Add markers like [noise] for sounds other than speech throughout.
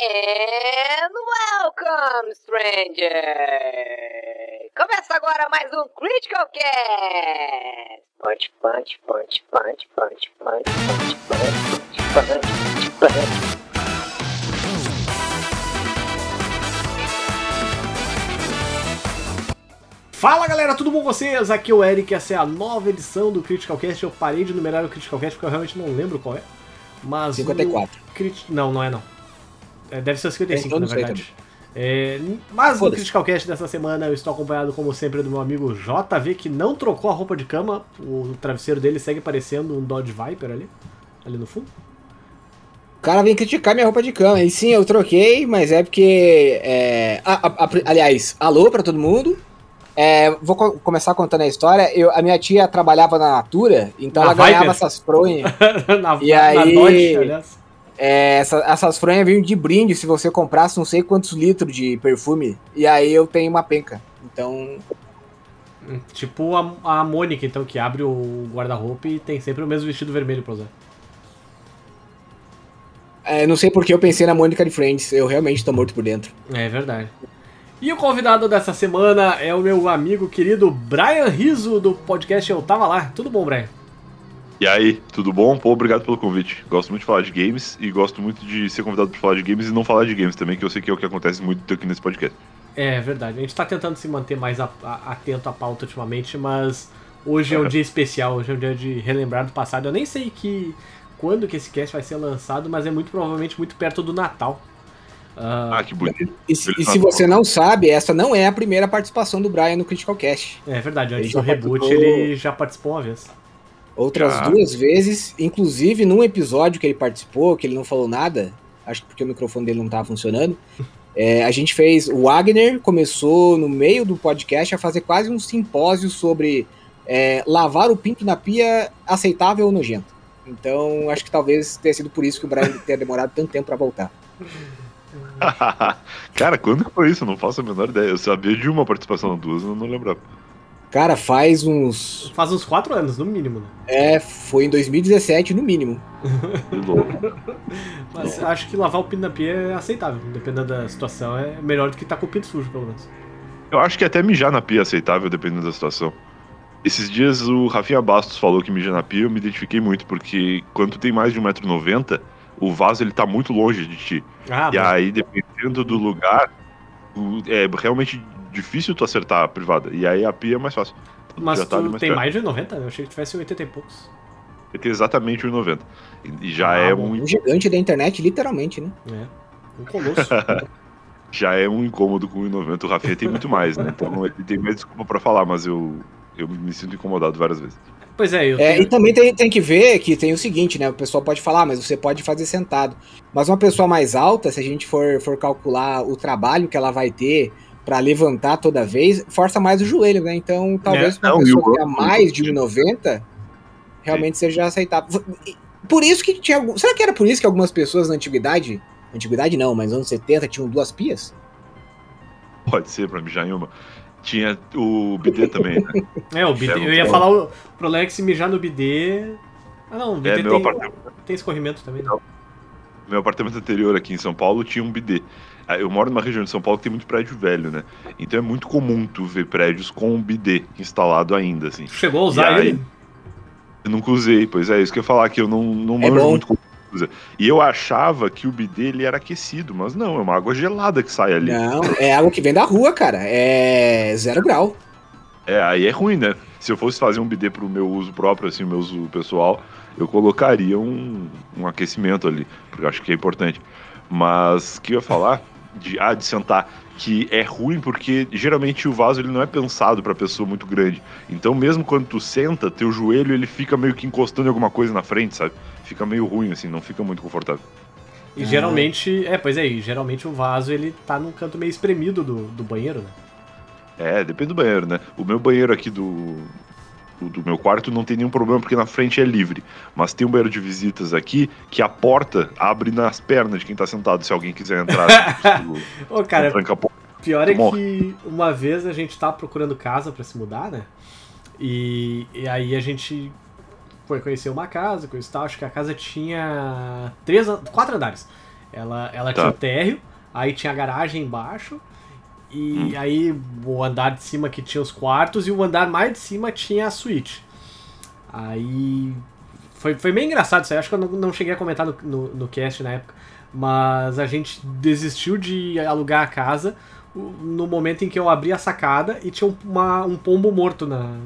And welcome, stranger! Começa agora mais um Critical Cast! Punch, punch, punch, punch, punch, punch, punch, punch, punch, punch, punch. Fala galera, tudo bom com vocês? Aqui é o Eric, essa é a nova edição do Critical Cast. Eu parei de numerar o Critical Cast porque eu realmente não lembro qual é. Mas 54. o Crit... Não, não é não. É, deve ser o 55, Então na verdade. É, mas no. Critical Cast dessa semana eu estou acompanhado, como sempre, do meu amigo JV, que não trocou a roupa de cama. O travesseiro dele segue parecendo um Dodge Viper ali, ali no fundo. O cara vem criticar minha roupa de cama. E sim, eu troquei, mas é porque. é, a- a- a- aliás, alô pra todo mundo. É, vou co- começar contando a história. Eu, a minha tia trabalhava na Natura, então Na ela ganhava Viper? essas fronhas. [laughs] na, E na aí- Dodge, aliás. É, essa- essas fronhas vinham de brinde se você comprasse não sei quantos litros de perfume. E aí eu tenho uma penca. Então. Tipo a, a Mônica, então, que abre o guarda-roupa e tem sempre o mesmo vestido vermelho pra usar. é, não sei porque eu pensei na Mônica de Friends. Eu realmente tô morto por dentro. É verdade. E o convidado dessa semana é o meu amigo querido Brian Riso, do podcast Eu Tava Lá. Tudo bom, Brian? E aí, tudo bom? Pô, obrigado pelo convite. Gosto muito de falar de games e gosto muito de ser convidado para falar de games e não falar de games também, que eu sei que é o que acontece muito aqui nesse podcast. É verdade. A gente tá tentando se manter mais a- a- atento à pauta ultimamente, mas hoje é um [laughs] dia especial, hoje é um dia de relembrar do passado. Eu nem sei que quando que esse cast vai ser lançado, mas é muito provavelmente muito perto do Natal. Ah, Ah, que bonito. E, se- e se você não sabe, essa não é a primeira participação do Brian no Critical Cast. é verdade, antes do reboot participou- ele já participou uma vez. Outras Ah. duas vezes, inclusive num episódio que ele participou, que ele não falou nada, acho que porque o microfone dele não estava funcionando. [laughs] é, a gente fez. O Wagner começou no meio do podcast a fazer quase um simpósio sobre é, lavar o pinto na pia aceitável ou nojento. Então, acho que talvez tenha sido por isso que o Brian tenha demorado tanto tempo para voltar. [laughs] Cara, quando foi isso? Eu não faço a menor ideia. Eu sabia de uma participação duas, eu não lembrava. Cara, faz uns. Faz uns 4 anos, no mínimo, né? É, foi em 2017, no mínimo. Que louco. [laughs] Mas acho que lavar o pinto na pia é aceitável, dependendo da situação. É melhor do que estar com o pinto sujo, pelo menos. Eu acho que até mijar na pia é aceitável, dependendo da situação. Esses dias o Rafinha Bastos falou que mijar na pia, eu me identifiquei muito, porque quando tu tem mais de 1,90m, o vaso ele tá muito longe de ti. Ah, E bom. aí, dependendo do lugar, é realmente difícil tu acertar a privada. E aí a pia é mais fácil. mas já tá ali tu mais tem perto. mais de 90? Eu achei que tivesse 80 e poucos. Ele tem exatamente 1,90. E- E já Ah, é um Um gigante da internet, literalmente, né? É. Um colosso. [laughs] já é um incômodo com 1,90. O Rafinha tem muito mais, né? Então ele tem mais desculpa pra falar, mas eu, eu me sinto incomodado várias vezes. pois é, eu É, tenho... e também tem, tem que ver que tem o seguinte, né? O pessoal pode falar, "Ah, mas você pode fazer sentado. Mas uma pessoa mais alta, se a gente for, for calcular o trabalho que ela vai ter pra levantar toda vez, força mais o joelho, né? Então, talvez É, pra uma pessoa que tenha mais de 1,90 realmente seja aceitável. Por isso que tinha. algum- Será que era por isso que algumas pessoas na antiguidade. Antiguidade não, mas anos 70 tinham duas pias? Pode ser pra mijar em uma. Tinha o BD também, né? [laughs] É, o bidê. É, eu ia falar o é que se mijar no bidê. Ah, não, o É, bidê meu tem, apartamento. tem escorrimento também. Né? Meu apartamento anterior aqui em São Paulo tinha um BD. Ah, Eu moro numa região de São Paulo que tem muito prédio velho, né? Então é muito comum tu ver prédios com um BD instalado ainda, assim. Chegou a usar aí? ele? Eu nunca usei, pois é, isso que eu ia falar, que eu não, não É manjo bom. muito como usa. E eu achava que o BD ele era aquecido, mas não, é uma água gelada que sai ali. Não, é água que vem da rua, cara. É zero grau. É, aí é ruim, né? Se eu fosse fazer um BD pro meu uso próprio, assim, o meu uso pessoal, eu colocaria um, um aquecimento ali, porque eu acho que é importante. Mas o que eu ia falar de, ah, de sentar, que é ruim porque geralmente o vaso ele não é pensado pra pessoa muito grande. Então mesmo quando tu senta, teu joelho ele fica meio que encostando em alguma coisa na frente, sabe? Fica meio ruim assim, não fica muito confortável. E geralmente. É, pois é, e geralmente o vaso ele tá num canto meio espremido do, do banheiro, né? É, depende do banheiro, né? O meu banheiro aqui do, do, meu quarto não tem nenhum problema porque na frente é livre. Mas tem um banheiro de visitas aqui que a porta abre nas pernas de quem tá sentado, se alguém quiser entrar. [laughs] tipo, Ô, cara, tranca a porta. Pior é que uma vez a gente tava procurando casa pra se mudar, né? E, e aí a gente foi conhecer uma casa, coisa e tal. Acho que a casa tinha três, quatro andares. Ela, ela Tá. tinha o térreo, aí tinha a garagem embaixo, e Hum. aí o andar de cima que tinha os quartos, e o andar mais de cima tinha a suíte. Aí. Foi, foi meio engraçado isso aí, acho que eu não, não cheguei a comentar no, no, no cast na época. Mas a gente desistiu de alugar a casa no momento em que eu abri a sacada e tinha um, uma- um pombo morto na,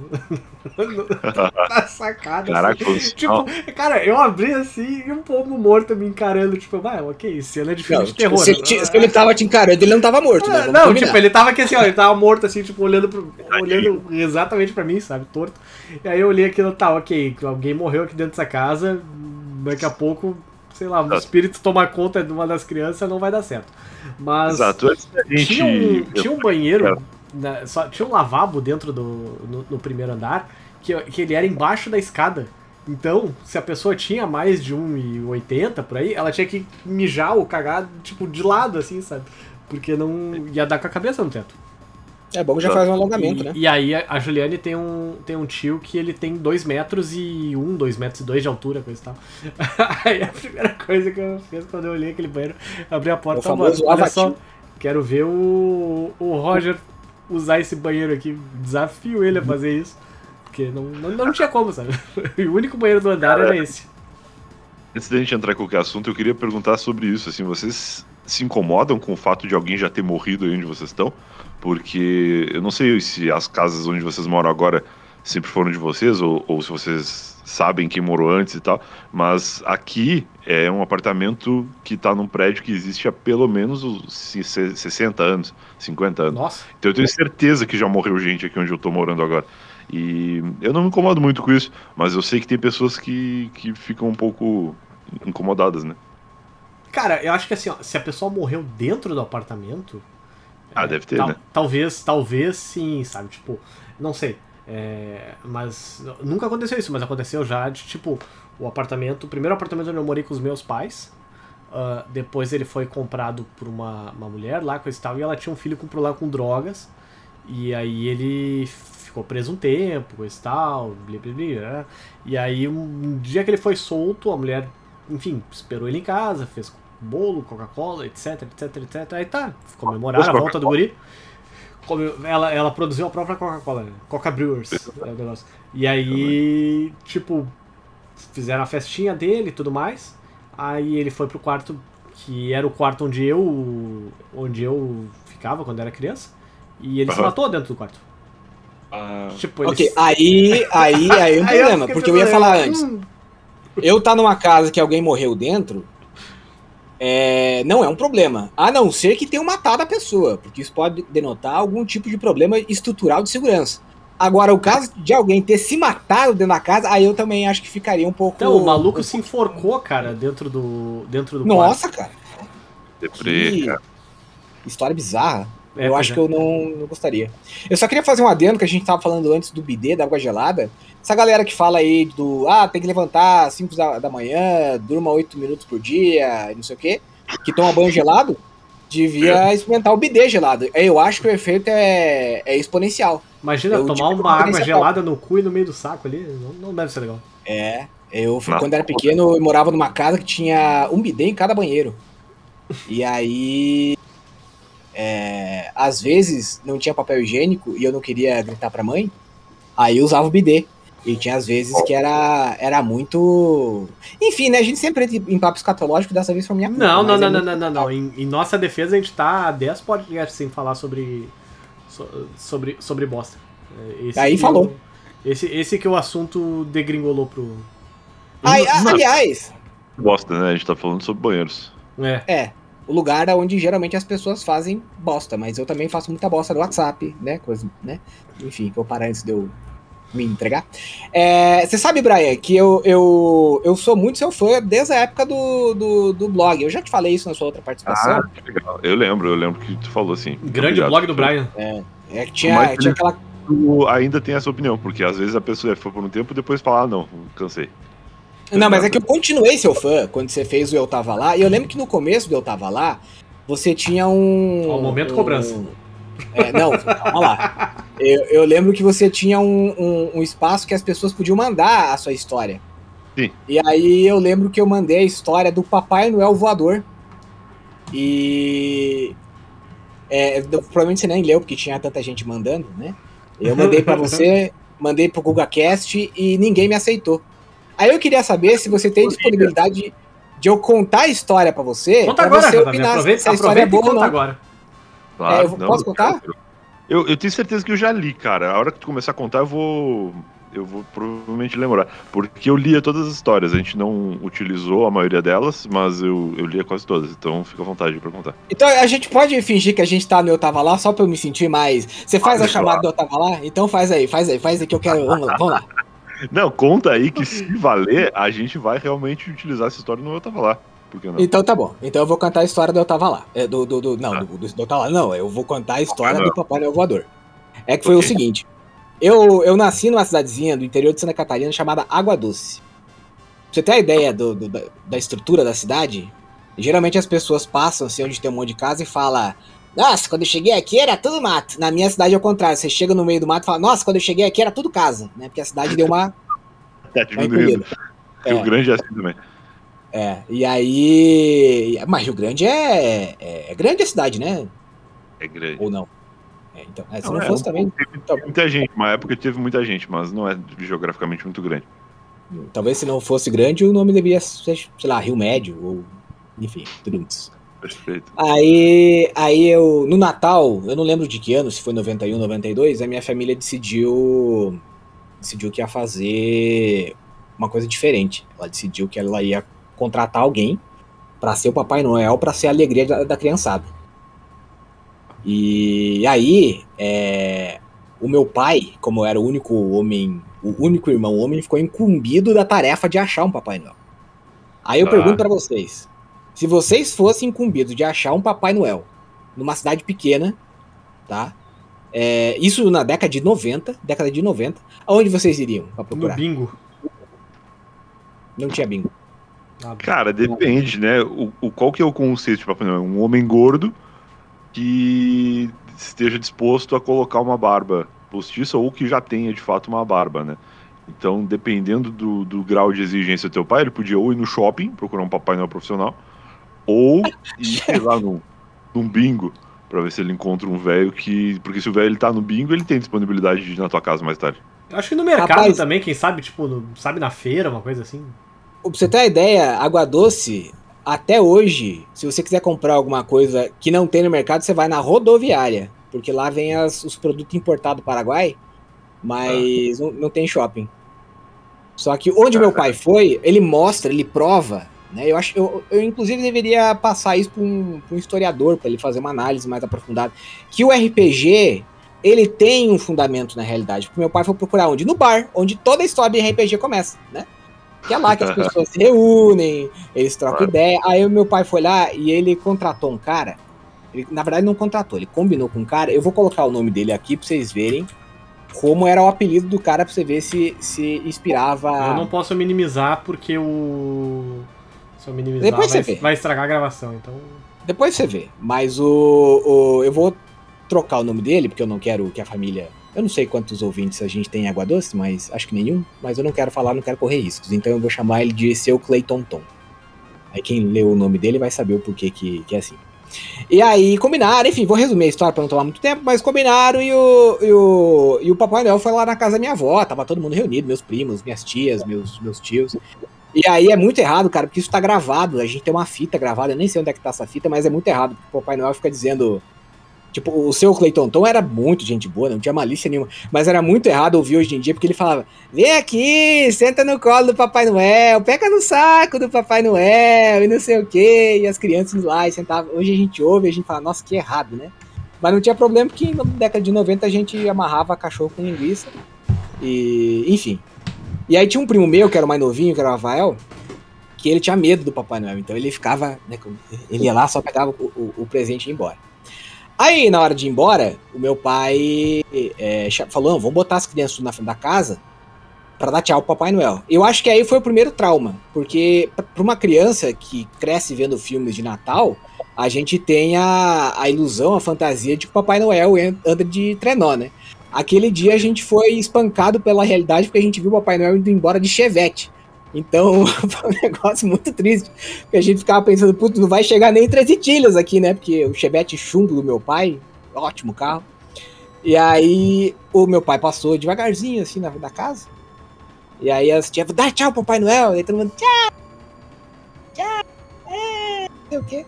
[laughs] na sacada. Caraca, assim. Tipo, cara, eu abri assim e um pombo morto me encarando. Tipo, vai, ok, cena de filme Não, de tipo, terror. se, se ele tava te encarando, ele não tava morto, né? Ah, Vamos não, combinar. tipo, ele tava aqui assim, ó, ele tava morto assim, tipo, olhando, pro, olhando exatamente pra mim, sabe, torto. E aí eu olhei aquilo, tá, ok, alguém morreu aqui dentro dessa casa, daqui a pouco, sei lá, o espírito tomar conta de uma das crianças não vai dar certo. Mas Exato. Gente. tinha um, tinha um banheiro, na- só, tinha um lavabo dentro do no, no primeiro andar, que, que ele era embaixo da escada. Então, se a pessoa tinha mais de 1,80 por aí, ela tinha que mijar ou cagar, tipo, de lado, assim, sabe? Porque não ia dar com a cabeça no teto. É bom que já faz um alongamento, e, né? e aí a Juliane tem um, tem um tio que ele tem 2 metros e 1, 2 metros e 2 de altura, coisa e tal. [laughs] aí a primeira coisa que eu fiz quando eu olhei aquele banheiro, abri a porta O e falei, famoso "Mano, olha só, lava-tio." quero ver o, o Roger usar esse banheiro aqui. Desafio ele a fazer isso. Porque não, não, não tinha como, sabe? E [laughs] o único banheiro do andar era esse. Antes da gente entrar em qualquer assunto, eu queria perguntar sobre isso. Assim, vocês se incomodam com o fato de alguém já ter morrido aí onde vocês estão? Porque eu não sei se as casas onde vocês moram agora sempre foram de vocês, ou, ou se vocês sabem quem morou antes e tal, mas aqui é um apartamento que tá num prédio que existe há pelo menos uns se- se- 60 anos, 50 anos. Nossa. Então eu tenho certeza que já morreu gente aqui onde eu tô morando agora. E eu não me incomodo muito com isso, mas eu sei que tem pessoas que, que ficam um pouco incomodadas, né? Cara, eu acho que assim, ó, se a pessoa morreu dentro do apartamento. Ah, é, deve ter, tal- né? Talvez, talvez sim, sabe? Tipo, não sei. É, mas nunca aconteceu isso, mas aconteceu já de tipo, o apartamento, o primeiro apartamento onde eu morei com os meus pais. ah, depois ele foi comprado por uma, uma mulher lá, coisa e tal, e ela tinha um filho com problema com drogas. E aí ele ficou preso um tempo, coisa e tal, blá, blá, blá, né? E aí um dia que ele foi solto, a mulher, enfim, esperou ele em casa, fez bolo, Coca-Cola, etc, etc, etc. Aí tá, comemoraram a volta do guri. Ela, ela produziu a própria Coca-Cola, né? Coca Brewers, é o negócio. E aí, tipo, fizeram a festinha dele e tudo mais. Aí ele foi pro quarto, que era o quarto onde eu onde eu ficava quando era criança. E ele se Aham. matou dentro do quarto. Tipo, ele Ok, aí, aí, aí é um [laughs] Aí eu problema, porque eu ia falar hum, antes. Eu tá numa casa que alguém morreu dentro, é, não é um problema. A não ser que tenham matado a pessoa, porque isso pode denotar algum tipo de problema estrutural de segurança. Agora, o caso de alguém ter se matado dentro da casa, aí eu também acho que ficaria um pouco. Então, o maluco se enforcou, cara, dentro do, dentro do Nossa, cara. Deprê, Que cara. história bizarra. É, eu acho é. que eu não, não gostaria. Eu só queria fazer um adendo que a gente tava falando antes do bidê, da água gelada. Essa galera que fala aí do, ah, tem que levantar às 5 da, da manhã, durma 8 minutos por dia, não sei o quê, que toma banho gelado, devia experimentar o bidê gelado. Eu acho que o efeito é, é exponencial. Imagina Eu tomar tive uma água gelada no cu e no meio do saco ali. Não, não deve ser legal. É. Eu, quando era pequeno, eu morava numa casa que tinha um bidê em cada banheiro. E aí. é, às vezes não tinha papel higiênico e eu não queria gritar pra mãe. Aí eu usava o bidê. E tinha às vezes que era, era muito. Enfim, né? A gente sempre entra em papo escatológico, dessa vez foi minha culpa, Não, não, mas não, é não, não, não, não. Em, em nossa defesa, a gente tá há 10 podcasts sem falar sobre. so- sobre, sobre bosta. É, Esse Aí falou. o- esse, esse que o assunto degringolou pro. Ai, a- aliás, Bosta, né? A gente tá falando sobre banheiros. É. é. O lugar onde geralmente as pessoas fazem bosta, mas eu também faço muita bosta no WhatsApp, né? Coisa, né? Enfim, vou parar antes de eu me entregar. É, Você sabe, Brian, que eu, eu, eu sou muito seu fã desde a época do, do, do blog. Eu já te falei isso na sua outra participação. Ah, que legal. Eu lembro, eu lembro que tu falou assim. Grande Obrigado. blog do Brian. É que tinha, Mas- tinha aquela. Tu ainda tem essa opinião, porque às vezes a pessoa é fã por um tempo e depois fala, ah, não, cansei. Não, mas é que eu continuei seu fã quando você fez o Eu Tava Lá. E eu lembro que no começo do Eu Tava Lá, você tinha um. Ó, momento um- cobrança. É, não, calma lá. Eu, eu lembro que você tinha um, um- um espaço que as pessoas podiam mandar a sua história. Sim. E aí eu lembro que eu mandei a história do Papai Noel voador. E. É, provavelmente você nem leu, porque tinha tanta gente mandando, né? Eu mandei para [laughs] você, mandei pro GugaCast e ninguém me aceitou. Aí eu queria saber se você tem disponibilidade de eu contar a história para você. Conta pra agora, você opinar aproveita, se a história é boa ou conta não. agora. É, eu posso contar? Eu, eu tenho certeza que eu já li, cara. A hora que tu começar a contar, eu vou. Eu vou provavelmente lembrar. Porque eu lia todas as histórias. A gente não utilizou a maioria delas, mas eu, eu lia quase todas. Então fica à vontade pra contar. Então a gente pode fingir que a gente tá no Eu Tava Lá só pra eu me sentir mais. Você faz a Pode chamada falar. do Eu Tava Lá? Então faz aí, faz aí, faz aí que eu quero. Vamos lá, vamos lá. Não, conta aí que se valer, a gente vai realmente utilizar essa história no Eu Tava Lá. Então tá bom. Então eu vou contar a história do Eu Tava Lá. É, do, do, do- não, do, do, do Eu Tava Lá. Não, eu vou contar a história Noel. do Papai Noel Voador. É que foi o seguinte. Eu, eu nasci numa cidadezinha do interior de Santa Catarina chamada Água Doce. Pra você ter a ideia do, do- da, da estrutura da cidade, geralmente as pessoas passam assim onde tem um monte de casa e falam. Nossa, quando eu cheguei aqui era tudo mato. Na minha cidade é o contrário. Você chega no meio do mato e fala, nossa, quando eu cheguei aqui era tudo casa, né? Porque a cidade deu uma, Tá uma diminuindo. encolhida. Rio É. Grande é assim também. É, e aí. Mas Rio Grande é, é, é grande a cidade, né? É grande. Ou não? É, então, é, se não, é, fosse também. Teve, teve muita gente, uma época teve muita gente, mas não é geograficamente muito grande. Talvez se não fosse grande, o nome deveria ser, sei lá, Rio Médio, ou. Enfim, tudo isso. Perfeito. Aí, aí eu. No Natal, eu não lembro de que ano, se foi 91, 92, a minha família decidiu. Decidiu que ia fazer uma coisa diferente. Ela decidiu que ela ia contratar alguém pra ser o Papai Noel, pra ser a alegria da, da criançada. E aí, é, o meu pai, como era o único homem, o único irmão homem, ficou incumbido da tarefa de achar um Papai Noel. Aí eu Ah. pergunto pra vocês: se vocês fossem incumbidos de achar um Papai Noel numa cidade pequena, tá? É, isso na década de 90, década de 90, aonde vocês iriam pra No procurar? bingo. Não tinha bingo. Cara, depende, né? O, o- qual que é o conceito de Papai Noel? Um homem gordo que esteja disposto a colocar uma barba postiça ou que já tenha de fato uma barba, né? Então, dependendo do, do grau de exigência do teu pai, ele podia ou ir no shopping, procurar um Papai Noel profissional, ou ir, sei lá, num, num bingo, pra ver se ele encontra um velho que. Porque se o velho ele tá no bingo, ele tem disponibilidade de ir na tua casa mais tarde. Eu acho que no mercado Rapaz- também, quem sabe, tipo, no- sabe na feira, uma coisa assim. Pra você ter uma ideia, água doce, até hoje, se você quiser comprar alguma coisa que não tem no mercado, você vai na rodoviária. Porque lá vem as- os produtos importados do Paraguai, mas não, não tem shopping. Só que onde meu pai foi, ele mostra, ele prova, né? Eu acho, eu, eu inclusive deveria passar isso para um, pra um historiador, para ele fazer uma análise mais aprofundada, que o RPG ele tem um fundamento na realidade. Porque meu pai foi procurar onde? No bar, onde toda a história de RPG começa, né? Que é lá que as pessoas se reúnem, eles trocam Claro. ideia. Aí o meu pai foi lá e ele contratou um cara. Ele, na verdade, não contratou, ele combinou com um cara. Eu vou colocar o nome dele aqui pra vocês verem como era o apelido do cara, pra você ver se, se inspirava. Eu não posso minimizar porque o. Se eu minimizar, Depois vai, você vê. vai estragar a gravação. Então. Depois você vê. Mas o, o- Eu vou trocar o nome dele, porque eu não quero que a família. Eu não sei quantos ouvintes a gente tem em Água Doce, mas acho que nenhum. Mas eu não quero falar, não quero correr riscos. Então eu vou chamar ele de Seu Clayton Tom. Aí quem leu o nome dele vai saber o porquê que, que é assim. E aí combinaram, enfim, vou resumir a história pra não tomar muito tempo, mas combinaram e o, e o, e o Papai Noel foi lá na casa da minha avó, tava todo mundo reunido, meus primos, minhas tias, meus, meus tios. E aí é muito errado, cara, porque isso tá gravado. A gente tem uma fita gravada, eu nem sei onde é que tá essa fita, mas é muito errado, porque o Papai Noel fica dizendo. Tipo, o seu Cleiton Tom era muito gente boa, não tinha malícia nenhuma, mas era muito errado ouvir hoje em dia, porque ele falava: vem aqui, senta no colo do Papai Noel, pega no saco do Papai Noel, e não sei o quê, e as crianças lá e sentavam. Hoje a gente ouve e a gente fala: nossa, que errado, né? Mas não tinha problema, porque na década de 90 a gente amarrava cachorro com linguiça, e enfim. E aí tinha um primo meu, que era o mais novinho, que era o Rafael, que ele tinha medo do Papai Noel. Então ele ficava. né, ele ia lá, só pegava o, o- o presente e ia embora. Aí, na hora de ir embora, o meu pai é, falou: "Não, vamos botar as crianças na frente da casa pra dar tchau pro Papai Noel. Eu acho que aí foi o primeiro trauma, porque pra uma criança que cresce vendo filmes de Natal, a gente tem a, a ilusão, a fantasia de que o Papai Noel anda de trenó, né? Aquele dia a gente foi espancado pela realidade porque a gente viu o Papai Noel indo embora de chevette. Então, [laughs] foi um negócio muito triste. Porque a gente ficava pensando, putz, não vai chegar nem 13 tilhas aqui, né? Porque o Chevette chumbo do meu pai, ótimo carro. E aí, o meu pai passou devagarzinho, assim, na, na casa. E aí as tia dá tchau, Papai Noel. E aí todo mundo, tchau, tchau, é, sei o quê.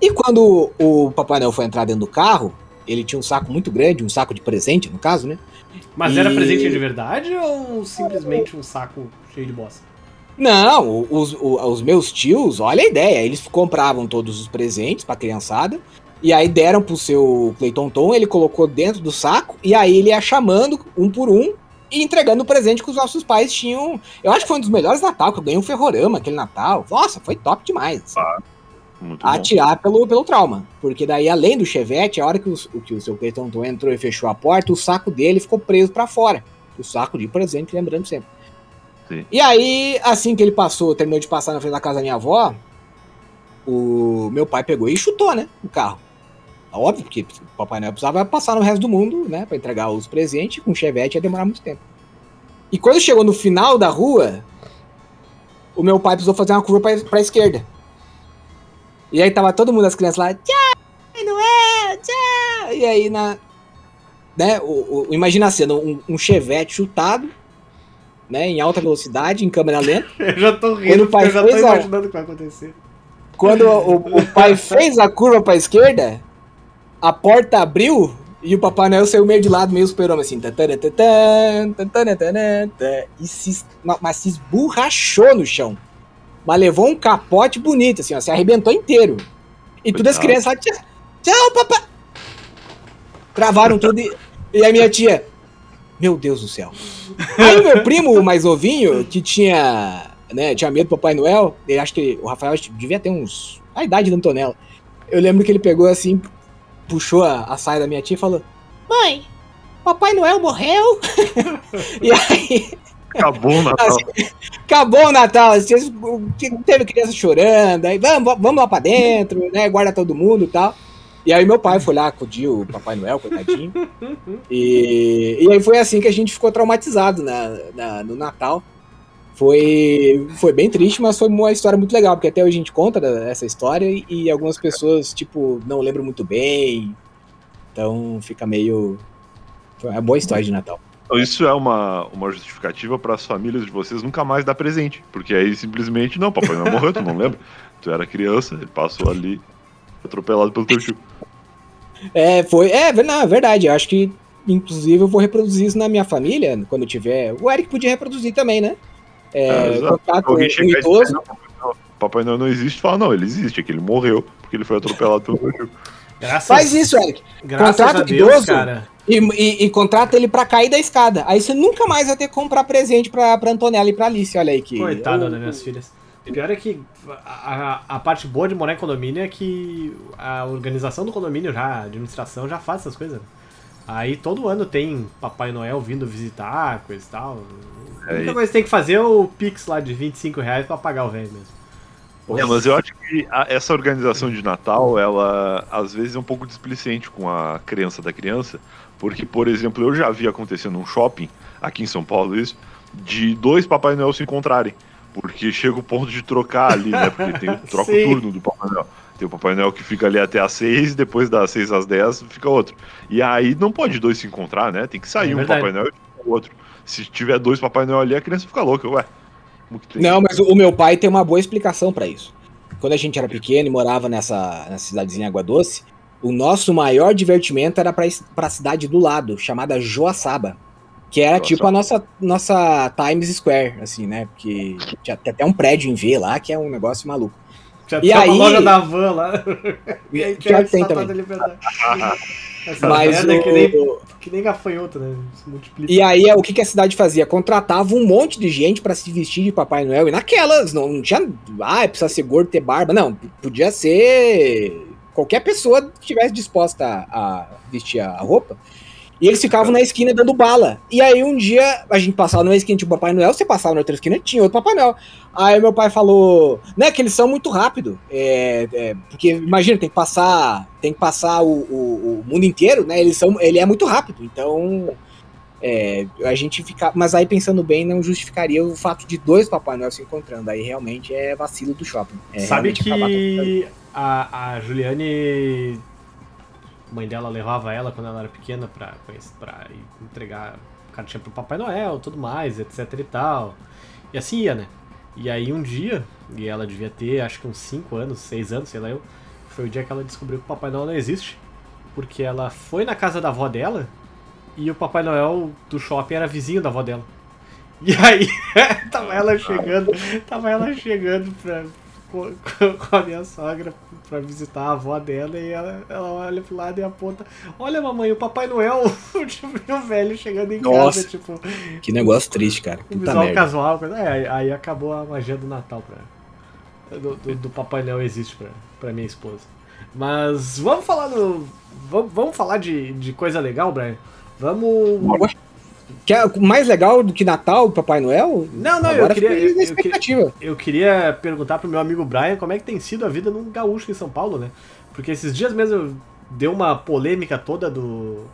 E quando o Papai Noel foi entrar dentro do carro, ele tinha um saco muito grande, um saco de presente, no caso, né? Mas E- era presente de verdade ou simplesmente um saco cheio de bosta? Não, os, os meus tios, olha a ideia, eles compravam todos os presentes pra criançada, e aí deram pro seu Cleiton Tom, ele colocou dentro do saco, e aí ele ia chamando um por um e entregando o presente que os nossos pais tinham. Eu acho que foi um dos melhores Natal, que eu ganhei um ferrorama aquele Natal. Nossa, foi top demais. assim. Muito bom. atirar pelo, pelo trauma. Porque daí, além do chevette, a hora que o, que o seu Cleiton entrou e fechou a porta, o saco dele ficou preso pra fora. O saco de presente, lembrando sempre. Sim. E aí, assim que ele passou, terminou de passar na frente da casa da minha avó, o meu pai pegou e chutou, né? O carro. Óbvio, porque o Papai Noel precisava passar no resto do mundo, né? Pra entregar os presentes, com o chevette ia demorar muito tempo. E quando chegou no final da rua, o meu pai precisou fazer uma curva pra, pra esquerda. E aí tava todo mundo, as crianças lá, tchau, Noel, tchau. E aí na. Né, o, o- imagina a cena, um, um chevette chutado, né, em alta velocidade, em câmera lenta. Eu já tô rindo eu já tô imaginando o que vai acontecer. Quando o, o pai fez a curva pra esquerda, a porta abriu e o Papai Noel saiu meio de lado, meio super-homem, assim. Tatana, tatana, tatã, tatã, e se, mas se esborrachou no chão. Mas levou um capote bonito, assim, ó, se arrebentou inteiro. E todas as crianças lá, tchau, tchau, papai. Travaram tudo e, e a minha tia, meu Deus do céu. Aí o meu primo, o mais novinho, que tinha, né, tinha medo do Papai Noel, ele acho que o Rafael devia ter uns. a idade da Antonella. Eu lembro que ele pegou assim, puxou a, a saia da minha tia e falou: Mãe, Papai Noel morreu? [laughs] e aí, Acabou o [laughs] Natal. assim, acabou o Natal, assim, teve criança chorando, aí vamos, vamos lá pra dentro, né? Guarda todo mundo e tal. E aí meu pai foi lá acudir o Papai Noel, coitadinho. E, e aí foi assim que a gente ficou traumatizado na, na- no Natal. Foi, foi bem triste, mas foi uma história muito legal, porque até hoje a gente conta essa história e, e algumas pessoas, tipo, não lembram muito bem. Então fica meio. Foi uma boa história de Natal. Então, Isso é uma, uma justificativa para as famílias de vocês nunca mais dar presente. Porque aí simplesmente, não, papai não morreu, tu não lembra? [laughs] Tu era criança, ele passou ali atropelado pelo teu tio. É, foi. É, não, é verdade. Eu acho que, inclusive, eu vou reproduzir isso na minha família, quando eu tiver. O Eric podia reproduzir também, né? É, É, contato Alguém chegar dizer, idoso. não, papai Noel- Papai Noel não existe, fala, não, ele existe, é que ele morreu, porque ele foi atropelado pelo teu tio. Graças, Faz isso, Eric. Graças Contrata a Deus, idoso. cara. E, e- e contrata ele pra cair da escada. Aí você nunca mais vai ter que comprar presente pra, pra Antonella e pra Alice. Olha aí que. Coitada eu- das minhas filhas. O pior é que a, a- a parte boa de morar em condomínio é que a organização do condomínio já, a administração já faz essas coisas. Aí todo ano tem Papai Noel vindo visitar, coisa e tal. A única coisa que tem que fazer é o Pix lá de 25 reais pra pagar o velho mesmo. É, mas eu acho que a- essa organização de Natal, ela às vezes é um pouco displicente com a crença da criança, porque, por exemplo, eu já vi acontecer num shopping, aqui em São Paulo, isso, de dois Papai Noel se encontrarem. Porque chega o ponto de trocar ali, né? Porque tem, [laughs] troca o Sim. turno do Papai Noel. Tem o Papai Noel que fica ali até às 6, depois das 6 às 10 fica outro. E aí não pode dois se encontrar, né? Tem que sair É um. Papai Noel e o outro. Se tiver dois Papai Noel ali, a criança fica louca, ué. Não, mas o, meu pai tem uma boa explicação pra isso. Quando a gente era pequeno e morava nessa, nessa cidadezinha Água Doce, o nosso maior divertimento era pra, es- pra cidade do lado, chamada Joaçaba. Que era Joaçaba. tipo a nossa, nossa Times Square, assim, né? Porque tinha até um prédio em V lá, que é um negócio maluco. Já E tem aí- uma loja da van lá. E [laughs] aí tem a Estátua da Liberdade. [laughs] Essa Mas merda é que o- nem, que nem gafanhoto, né? Se multiplica. E aí, o que, que a cidade fazia? Contratava um monte de gente pra se vestir de Papai Noel. E naquelas, não, não tinha. Ah, precisa ser gordo, ter barba. Não, podia ser qualquer pessoa que estivesse disposta a, a vestir a roupa. E eles ficavam na esquina dando bala. E aí, um dia, a gente passava numa esquina tinha o Papai Noel, você passava na outra esquina tinha outro Papai Noel. Aí meu pai falou, né, que eles são muito rápido. É, é, porque, imagina, tem que passar, tem que passar o, o- o mundo inteiro, né? Eles são, ele é muito rápido. Então, É, a gente fica. Mas aí pensando bem, não justificaria o fato de dois Papai Noel se encontrando. Aí realmente é vacilo do shopping. É Sabe que a, a Juliane, mãe dela levava ela quando ela era pequena pra, pra entregar cartinha pro Papai Noel, tudo mais, etc e tal. E assim ia, né? E aí um dia, e ela devia ter acho que uns 5 anos, 6 anos, sei lá eu, foi o dia que ela descobriu que o Papai Noel não existe. Porque ela foi na casa da avó dela e o Papai Noel do shopping era vizinho da avó dela. E aí, [laughs] tava ela chegando, tava ela chegando pra, com, [laughs] com a minha sogra pra visitar a avó dela e ela, ela olha pro lado e aponta: Olha, mamãe, o Papai Noel, [laughs] tipo, o velho chegando em Nossa. casa, tipo, Que negócio triste, cara. Puta visual merda. casual. É, aí, aí acabou a magia do Natal pra. Do, do- do Papai Noel existe pra, pra minha esposa. Mas vamos falar do. Vamos, vamos falar de, de coisa legal, Brian? Vamos. Que é mais legal do que Natal, Papai Noel? Não, não, eu Agora queria- eu- na eu queria- expectativa. Eu queria perguntar pro meu amigo Brian como é que tem sido a vida num gaúcho em São Paulo, né? Porque esses dias mesmo eu- deu uma polêmica toda do,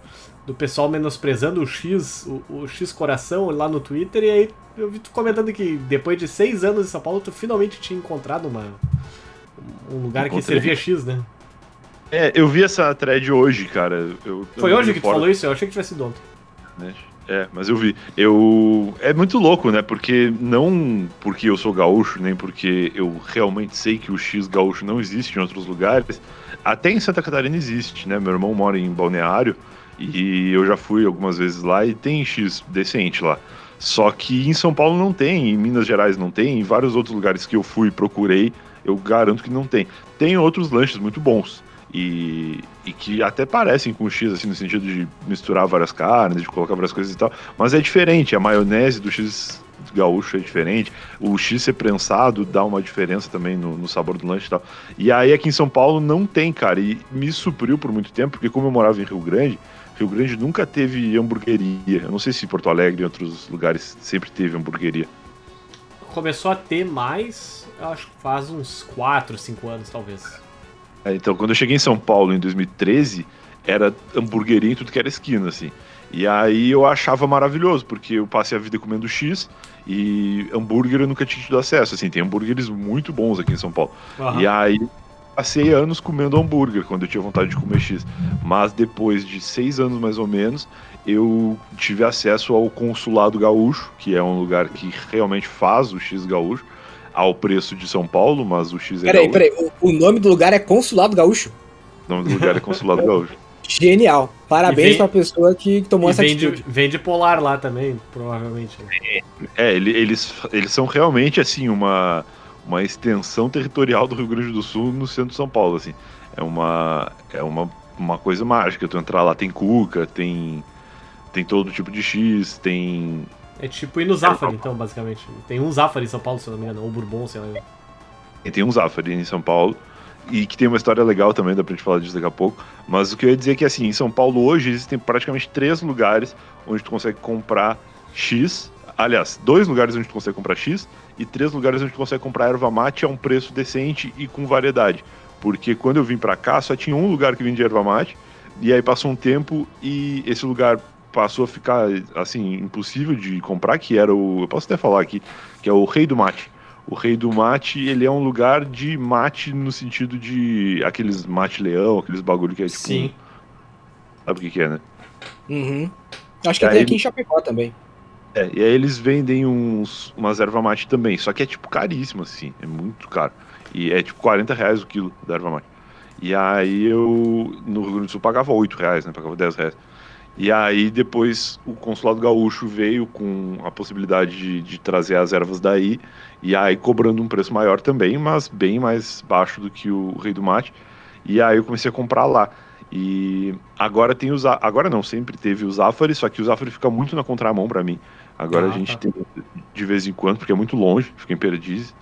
do pessoal menosprezando o X, o, o X Coração lá no Twitter, e aí eu vi tu comentando que depois de seis anos em São Paulo, tu finalmente tinha encontrado uma, um lugar que Encontrei. servia X, né? É, eu vi essa thread hoje, cara. Eu, Foi eu hoje que tu falou isso? Eu achei que tivesse sido ontem. É, mas eu vi. Eu é muito louco, né? Porque não porque eu sou gaúcho, nem porque eu realmente sei que o X gaúcho não existe em outros lugares. Até em Santa Catarina existe, né? Meu irmão mora em Balneário e eu já fui algumas vezes lá e tem X decente lá. Só que em São Paulo não tem, em Minas Gerais não tem, em vários outros lugares que eu fui e procurei, eu garanto que não tem. Tem outros lanches muito bons. E, e que até parecem com o X, assim, no sentido de misturar várias carnes, de colocar várias coisas e tal. Mas é diferente, a maionese do X gaúcho é diferente. O X ser prensado dá uma diferença também no, no sabor do lanche e tal. E aí aqui em São Paulo não tem, cara. E me supriu por muito tempo, porque como eu morava em Rio Grande, Rio Grande nunca teve hamburgueria. Eu não sei se Porto Alegre e outros lugares sempre teve hamburgueria. Começou a ter mais, acho que faz uns 4, 5 anos, talvez. É, então, quando eu cheguei em São Paulo em 2013, era hamburgueria em tudo que era esquina, assim. E aí eu achava maravilhoso, porque eu passei a vida comendo X e hambúrguer eu nunca tinha tido acesso. Assim, tem hambúrgueres muito bons aqui em São Paulo. Aham. E aí passei anos comendo hambúrguer quando eu tinha vontade de comer X. Mas depois de seis anos mais ou menos, eu tive acesso ao Consulado Gaúcho, que é um lugar que realmente faz o X gaúcho, ao preço de São Paulo, mas o X é Peraí, gaúcho. peraí. O, o nome do lugar é Consulado Gaúcho. O nome do lugar é Consulado Gaúcho. [laughs] Genial. Parabéns vem- pra pessoa que tomou E essa vende, atitude. vende polar lá também, provavelmente. né? É, ele- eles, eles são realmente assim uma, uma extensão territorial do Rio Grande do Sul no centro de São Paulo, assim. É uma é uma, uma coisa mágica. Tu entrar lá tem cuca, tem tem todo tipo de X, tem É tipo ir no Zafari, então, basicamente. Tem um Zafari em São Paulo, se eu não me engano, ou Bourbon, sei lá. tem um Zafari em São Paulo e que tem uma história legal também, dá pra gente falar disso daqui a pouco. Mas o que eu ia dizer é que assim, em São Paulo hoje existem praticamente três lugares onde tu consegue comprar X. Aliás, dois lugares onde tu consegue comprar X e três lugares onde tu consegue comprar erva mate a um preço decente e com variedade. Porque quando eu vim pra cá, só tinha um lugar que vendia erva mate, e aí passou um tempo e esse lugar passou a ficar assim impossível de comprar, que era o, eu posso até falar aqui, que é o Rei do Mate. O Rei do Mate, ele é um lugar de mate no sentido de aqueles mate leão, aqueles bagulho que é tipo, Sim. sabe o que que é, né? Uhum. Acho que tem ele- aqui em Chapecó também. É, e aí eles vendem uns, umas erva mate também, só que é tipo caríssimo, assim, é muito caro. E é tipo 40 reais o quilo da erva mate. E aí eu, no Rio Grande do Sul, pagava 8 reais, né, pagava 10 reais. E aí depois o Consulado Gaúcho veio com a possibilidade de, de trazer as ervas daí, e aí cobrando um preço maior também, mas bem mais baixo do que o Rei do Mate. E aí eu comecei a comprar lá. E agora tem os. Agora não, sempre teve o Zafari, só que o Zafari fica muito na contramão pra mim. Agora Ah, a gente tá. tem de vez em quando, porque é muito longe, fica em Perdizes.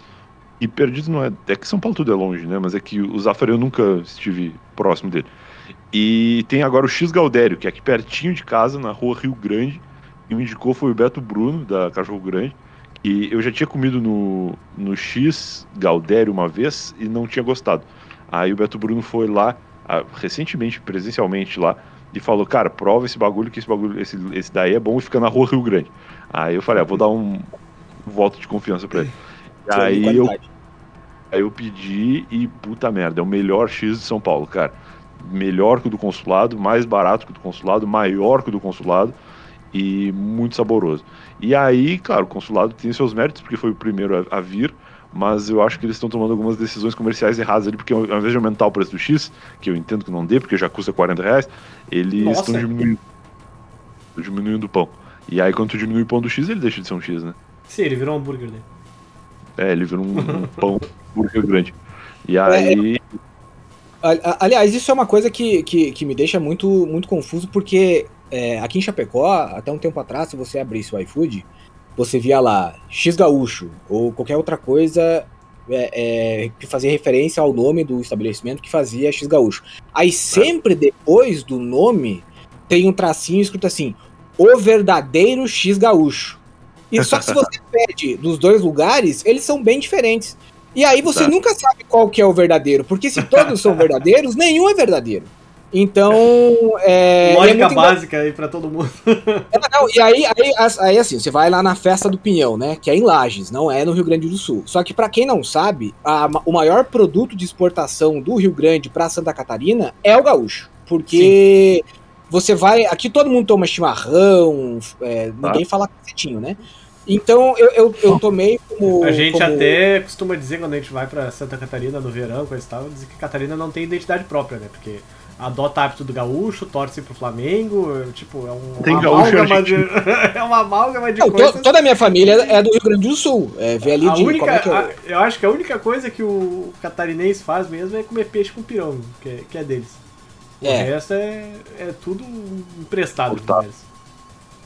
E Perdizes não é. É que São Paulo tudo é longe, né? Mas é que o Zafari eu nunca estive próximo dele. E tem agora o X Galdério, que é aqui pertinho de casa, na rua Rio Grande. E me indicou foi o Beto Bruno, da Cachorro Grande. E eu já tinha comido no, no X Galdério uma vez e não tinha gostado. Aí o Beto Bruno foi lá, recentemente, presencialmente lá, e falou, cara, prova esse bagulho, que esse bagulho, esse, esse daí é bom e fica na rua Rio Grande. Aí eu falei, ah, vou dar um voto de confiança pra ele. E aí eu, aí eu pedi e, puta merda, é o melhor X de São Paulo, cara. Melhor que o do consulado, mais barato que o do consulado, maior que o do consulado e muito saboroso. E aí, claro, o consulado tem seus méritos, porque foi o primeiro a, a vir, mas eu acho que eles estão tomando algumas decisões comerciais erradas ali, porque ao invés de aumentar o preço do X, que eu entendo que não dê, porque já custa 40 reais, eles Nossa. estão diminuindo, diminuindo o pão. E aí, quando tu diminui o pão do X, ele deixa de ser um X, né? Sim, ele virou um hambúrguer dele. É, ele vira um, um [laughs] pão burger grande. E aí, A- a- Aliás, isso é uma coisa que, que, que me deixa muito, muito confuso, porque é, aqui em Chapecó, até um tempo atrás, se você abrisse o iFood, você via lá X Gaúcho ou qualquer outra coisa é, é, que fazia referência ao nome do estabelecimento que fazia X Gaúcho. Aí sempre depois do nome tem um tracinho escrito assim: O verdadeiro X Gaúcho. E [laughs] só que se você pede dos dois lugares, eles são bem diferentes. E aí você Tá. nunca sabe qual que é o verdadeiro, porque se todos são [laughs] verdadeiros, nenhum é verdadeiro. Então, é. é Lógica engra- básica aí pra todo mundo. [laughs] não, e aí, aí, aí, assim, você vai lá na festa do Pinhão, né? Que é em Lages, não é no Rio Grande do Sul. Só que pra quem não sabe, a o maior produto de exportação do Rio Grande pra Santa Catarina é o gaúcho. Porque você vai. Aqui todo mundo toma chimarrão, é, ninguém fala cacetinho, né? Então eu, eu, eu tomei como. A gente como- até costuma dizer quando a gente vai pra Santa Catarina no verão, coisa e tal, dizer que Catarina não tem identidade própria, né? Porque adota hábito do gaúcho, torce pro Flamengo, tipo, é um Tem uma gaúcho amálgama de, [laughs] é uma amálgama de Não, to- coisas. toda a minha família é do Rio Grande do Sul. É, vê ali a de. única, como é que é o- a- eu acho que a única coisa que o catarinense faz mesmo é comer peixe com pirão, que é, que é deles. O É. resto é, é tudo emprestado Importado.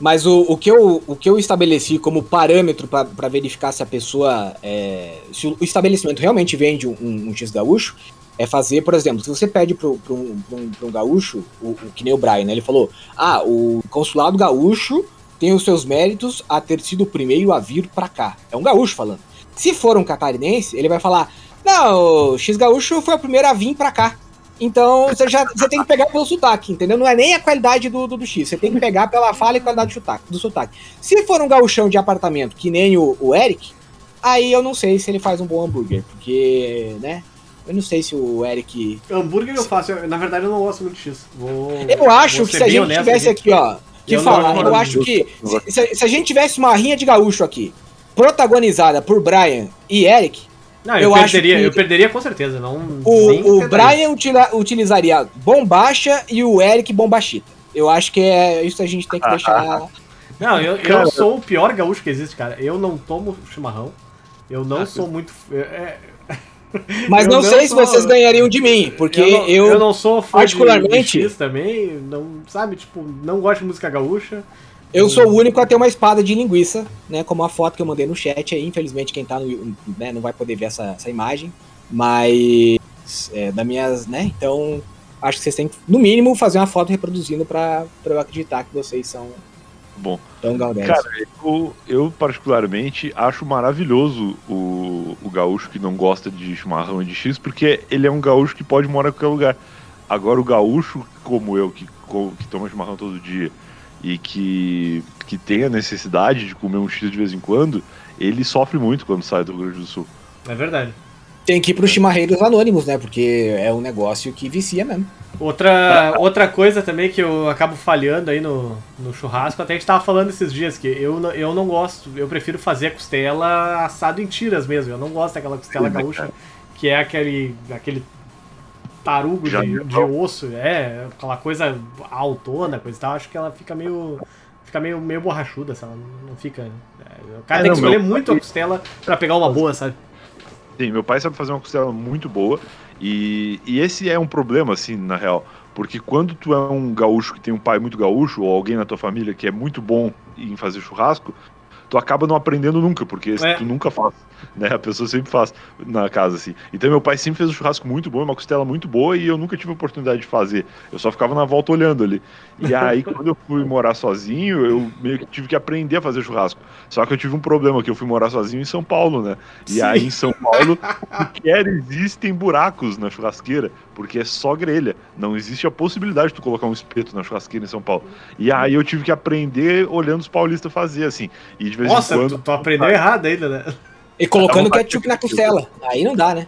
Mas o, o, que eu, o que eu estabeleci como parâmetro para verificar se a pessoa. é, se o estabelecimento realmente vende um, um X gaúcho, é fazer, por exemplo, se você pede para um, um, um gaúcho, o, o- que nem o Brian, né? Ele falou: ah, o consulado gaúcho tem os seus méritos a ter sido o primeiro a vir para cá. É um gaúcho falando. Se for um catarinense, ele vai falar: não, o X gaúcho foi o primeiro a vir para cá. Então você já você tem que pegar pelo sotaque, entendeu? Não é nem a qualidade do, do, do X, você tem que pegar pela fala e qualidade do sotaque, do sotaque. Se for um gauchão de apartamento, que nem o, o Eric, aí eu não sei se ele faz um bom hambúrguer, porque, né? Eu não sei se o Eric. Hambúrguer eu faço, eu- na verdade eu não gosto muito de X. Vou, Eu acho que se a gente honesto tivesse aqui, ó, que Eu falar, eu acho que se, se- se a gente tivesse uma rinha de gaúcho aqui, protagonizada por Brian e Eric, Não, eu, eu acho perderia, que- eu perderia com certeza. Não, o, o. Brian utila- utilizaria bombacha e o Eric bombachita. Eu acho que é isso que a gente tem que deixar. Não, eu, eu sou o pior gaúcho que existe, cara. Eu não tomo chimarrão. Eu não sou muito. É, [laughs] Mas Eu não, não sei se sou- vocês ganhariam de mim, porque eu, não, eu, eu não sou fã particularmente- de, de X também. Não, sabe, tipo, não gosto de música gaúcha. Eu sou o único a ter uma espada de linguiça, né? Como a foto que eu mandei no chat aí. Infelizmente, quem tá no. Né, não vai poder ver essa, essa imagem. Mas. É, da minhas. né? Então. Acho que vocês têm que, no mínimo, fazer uma foto reproduzindo pra, pra eu acreditar que vocês são bom. tão gaudéis. Cara, eu, eu particularmente acho maravilhoso o, o gaúcho que não gosta de chimarrão e de X, porque ele é um gaúcho que pode morar em qualquer lugar. Agora o gaúcho, como eu, que, que toma chimarrão todo dia e que, que tem a necessidade de comer um X de vez em quando, ele sofre muito quando sai do Rio Grande do Sul. É verdade. Tem que ir pros chimarreiros anônimos, né? Porque é um negócio que vicia mesmo. Outra, outra coisa também que eu acabo falhando aí no, no churrasco, até a gente tava falando esses dias que eu, não- eu não gosto, eu prefiro fazer a costela assado em tiras mesmo. Eu não gosto daquela costela gaúcha, que é aquele, aquele tarugo Já de, de osso, é, aquela coisa altona, coisa e tal. Acho que ela fica meio. Fica meio, meio borrachuda, sabe? Não fica. é, o cara É, tem não, que escolher meu- muito a costela pra pegar uma boa, sabe? Sim, meu pai sabe fazer uma costela muito boa e, e esse é um problema, assim, na real. Porque quando tu é um gaúcho que tem um pai muito gaúcho, ou alguém na tua família que é muito bom em fazer churrasco, tu acaba não aprendendo nunca, porque É. tu nunca faz, né? A pessoa sempre faz na casa, assim. Então meu pai sempre fez um churrasco muito bom, uma costela muito boa, e eu nunca tive a oportunidade de fazer. Eu só ficava na volta olhando ali. E aí, [laughs] quando eu fui morar sozinho, eu meio que tive que aprender a fazer churrasco. Só que eu tive um problema, que eu fui morar sozinho em São Paulo, né? E Sim. aí em São Paulo, [laughs] sequer existem buracos na churrasqueira, porque é só grelha. Não existe a possibilidade de tu colocar um espeto na churrasqueira em São Paulo. E aí eu tive que aprender olhando os paulistas fazer, assim. E de vez Nossa, em quando. tu, tu aprendeu errado ainda, né? E colocando ketchup na costela. Aí não dá, né?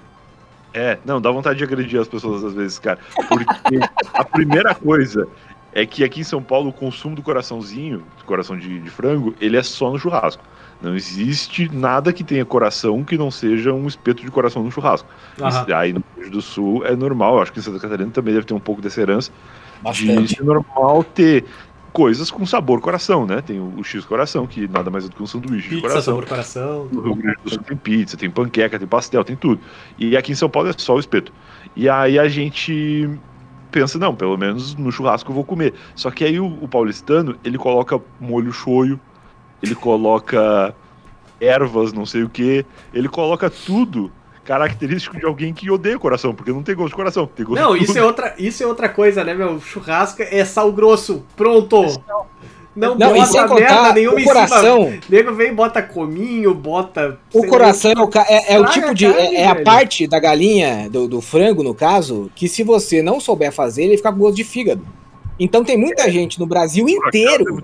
É, não, dá vontade de agredir as pessoas às vezes, cara. Porque a primeira coisa é que aqui em São Paulo o consumo do coraçãozinho, do coração de, de frango, ele é só no churrasco. Não existe nada que tenha coração que não seja um espeto de coração no churrasco. Isso aí no Rio Grande do Sul é normal, acho que em Santa Catarina também deve ter um pouco dessa herança. De Bastante. ser normal ter coisas com sabor coração, né? Tem o, o X coração, que nada mais é do que um sanduíche de Pizza, coração. sabor coração. No Rio Grande do Sul tem pizza, tem panqueca, tem pastel, tem tudo. E aqui em São Paulo é só o espeto. E aí a gente pensa, não, pelo menos no churrasco eu vou comer. Só que aí o, o paulistano, ele coloca molho shoyu, ele coloca ervas, não sei o que, ele coloca tudo característico de alguém que odeia coração, porque não tem gosto de coração, tem gosto Não, de isso é outra, isso é outra coisa, né, meu? Churrasco é sal grosso. Pronto. Não, Não, sem bota merda contar, nenhuma o em cima. coração, Nego vem e bota cominho, bota. o coração lá, é o ca- é, é o tipo de. carne, É, é a parte da galinha, do, do frango, no caso, que se você não souber fazer, ele fica com gosto de fígado. Então tem muita gente no Brasil inteiro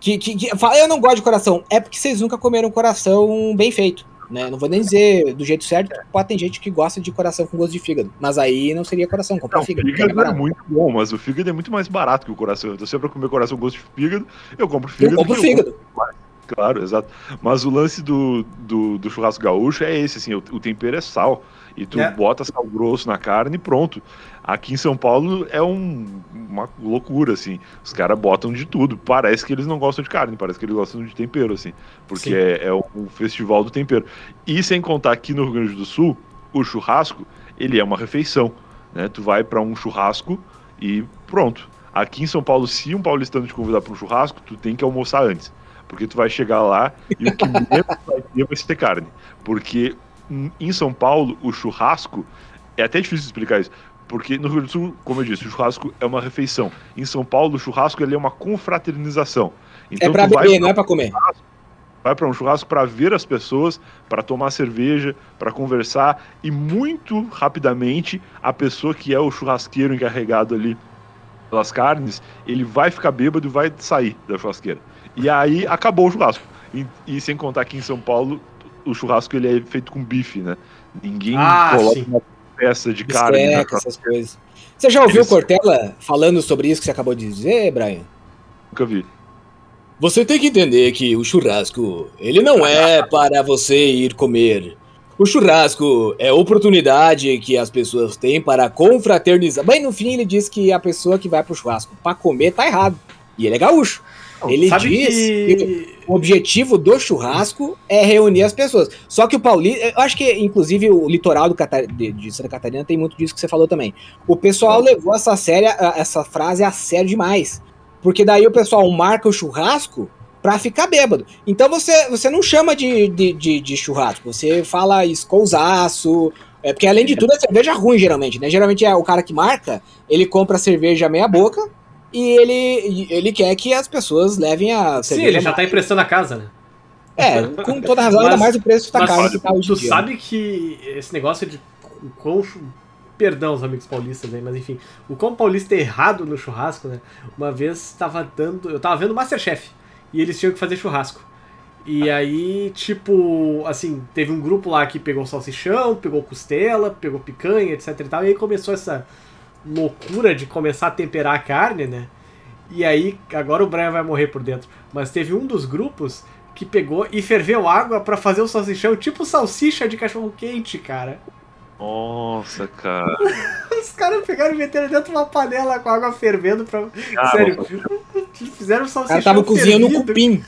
que, que, que fala, eu não gosto de coração. É porque vocês nunca comeram coração bem feito. Né? Não vou nem dizer do jeito certo, pode ter gente que gosta de coração com gosto de fígado. Mas aí não seria coração, comprar Não, o fígado. é fígado é barato. muito bom, mas o fígado é muito mais barato que o coração. Então, se é pra comer coração com gosto de fígado, eu compro Eu fígado. compro que eu fígado. Claro, exato. Mas o lance do, do, do churrasco gaúcho é esse, assim, o, o tempero é sal. E tu É. bota sal grosso na carne e pronto. Aqui em São Paulo é um- uma loucura, assim. Os caras botam de tudo. Parece que eles não gostam de carne, parece que eles gostam de tempero, assim. Porque é, é um festival do tempero. E sem contar aqui no Rio Grande do Sul, o churrasco, ele é uma refeição. Né? Tu vai para um churrasco e pronto. Aqui em São Paulo, se um paulistano te convidar para um churrasco, tu tem que almoçar antes. Porque tu vai chegar lá e o que [laughs] menos vai ter vai ser carne. Porque em- em São Paulo, o churrasco, é até difícil explicar isso. Porque no Rio Grande do Sul, como eu disse, o churrasco é uma refeição. Em São Paulo, o churrasco ele é uma confraternização. Então, É vai beber, não é pra comer. vai para um churrasco para ver as pessoas, para tomar cerveja, para conversar e muito rapidamente a pessoa que é o churrasqueiro encarregado ali pelas carnes, ele vai ficar bêbado e vai sair da churrasqueira. E aí acabou o churrasco. E, e sem contar que em São Paulo o churrasco ele é feito com bife, né? Ninguém Ah, coloca sim. uma peça de carne essas coisas. Você já ouviu Eles- Cortella falando sobre isso que você acabou de dizer, Brian? Nunca vi. Você tem que entender que o churrasco, ele não é para você ir comer. O churrasco é oportunidade que as pessoas têm para confraternizar. Bem, no fim ele diz que a pessoa que vai pro churrasco para comer tá errado. E ele é gaúcho. Ele Sabe diz que que. o objetivo do churrasco é reunir as pessoas. Só que o Paulista, eu acho que inclusive o litoral do Catar- de, Santa Catarina tem muito disso que você falou também. O pessoal levou essa, séria, essa frase a sério demais. Porque daí o pessoal marca o churrasco pra ficar bêbado. Então você, você não chama de, de, de, de churrasco, você fala escousaço. É porque além de tudo é cerveja ruim, geralmente, né? Geralmente é o cara que marca, ele compra a cerveja meia boca e ele, ele quer que as pessoas levem a Sim, cerveja ele já tá emprestando a casa, né? é, com toda razão, ainda Mas- mais o preço tá caro que tá hoje tu dia. sabe que esse negócio de o quão Perdão os amigos paulistas aí, mas enfim, o quão paulista é errado no churrasco, né? Uma vez tava dando. Eu tava vendo Masterchef e eles tinham que fazer churrasco. E aí, tipo, assim, teve um grupo lá que pegou salsichão, pegou costela, pegou picanha, etc e tal, e aí começou essa loucura de começar a temperar a carne, né? E aí, agora o Brian vai morrer por dentro. Mas teve um dos grupos que pegou e ferveu água pra fazer o salsichão, tipo salsicha de cachorro quente, cara. Nossa, cara. [laughs] Os caras pegaram e meteram dentro de uma panela com água fervendo pra. Ah, Sério, [laughs] fizeram um salsichão. cara tava cozinhando um cupim.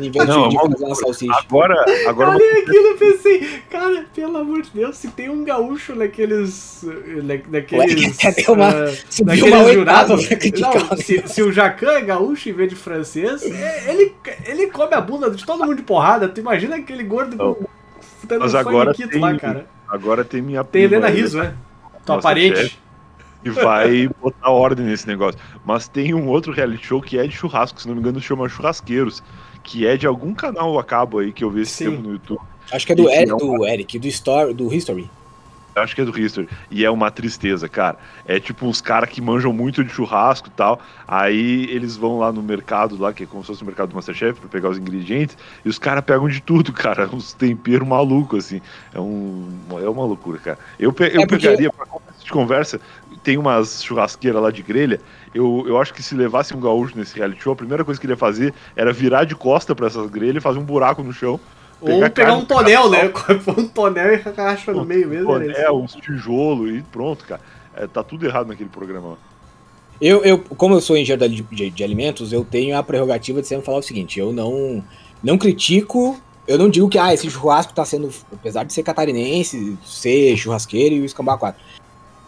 Em vez Não, de, é de uma fazer uma salsicha. Agora, agora Olha aquilo, eu pensei, cara, pelo amor de Deus, se tem um gaúcho naqueles. na- Naqueles. Ué, [laughs] deu uma- ah, naqueles jurados. Não, se, se o Jacan é gaúcho em vez de francês, é- ele, ele come a bunda de todo mundo de porrada. Tu imagina aquele gordo Não. dando Mas um agora tem- lá, cara. agora tem minha Tem Helena Riso, né? Tua Nossa, parente. chefe. e vai botar ordem nesse negócio. Mas tem um outro reality show que é de churrasco, se não me engano, chama Churrasqueiros, que é de algum canal a cabo aí que eu vi esse Sim. tempo no YouTube. Acho que é do Eric, não- do Eric, do, Story, do History. Eu Acho que é do History. E é uma tristeza, cara. É tipo uns caras que manjam muito de churrasco e tal. Aí eles vão lá no mercado, lá, que é como se fosse o mercado do Masterchef, pra pegar os ingredientes. E os caras pegam de tudo, [laughs] cara. Uns temperos malucos, assim. É, um, é uma loucura, cara. Eu, pe- eu É porque- pegaria, pra de conversa, tem umas churrasqueiras lá de grelha. Eu, eu acho que se levasse um gaúcho nesse reality show, a primeira coisa que ele ia fazer era virar de costa pra essas grelhas e fazer um buraco no chão. Ou Pegar pegar carne, um tonel, né? [laughs] um tonel e racha no meio mesmo. era isso. É, uns tijolos e pronto, cara. É, tá tudo errado naquele programa. Eu, eu, como eu sou engenheiro de, de- de alimentos, eu tenho a prerrogativa de sempre falar o seguinte: eu não, não critico, eu não digo que ah, esse churrasco tá sendo, apesar de ser catarinense, ser churrasqueiro e o escambar 4.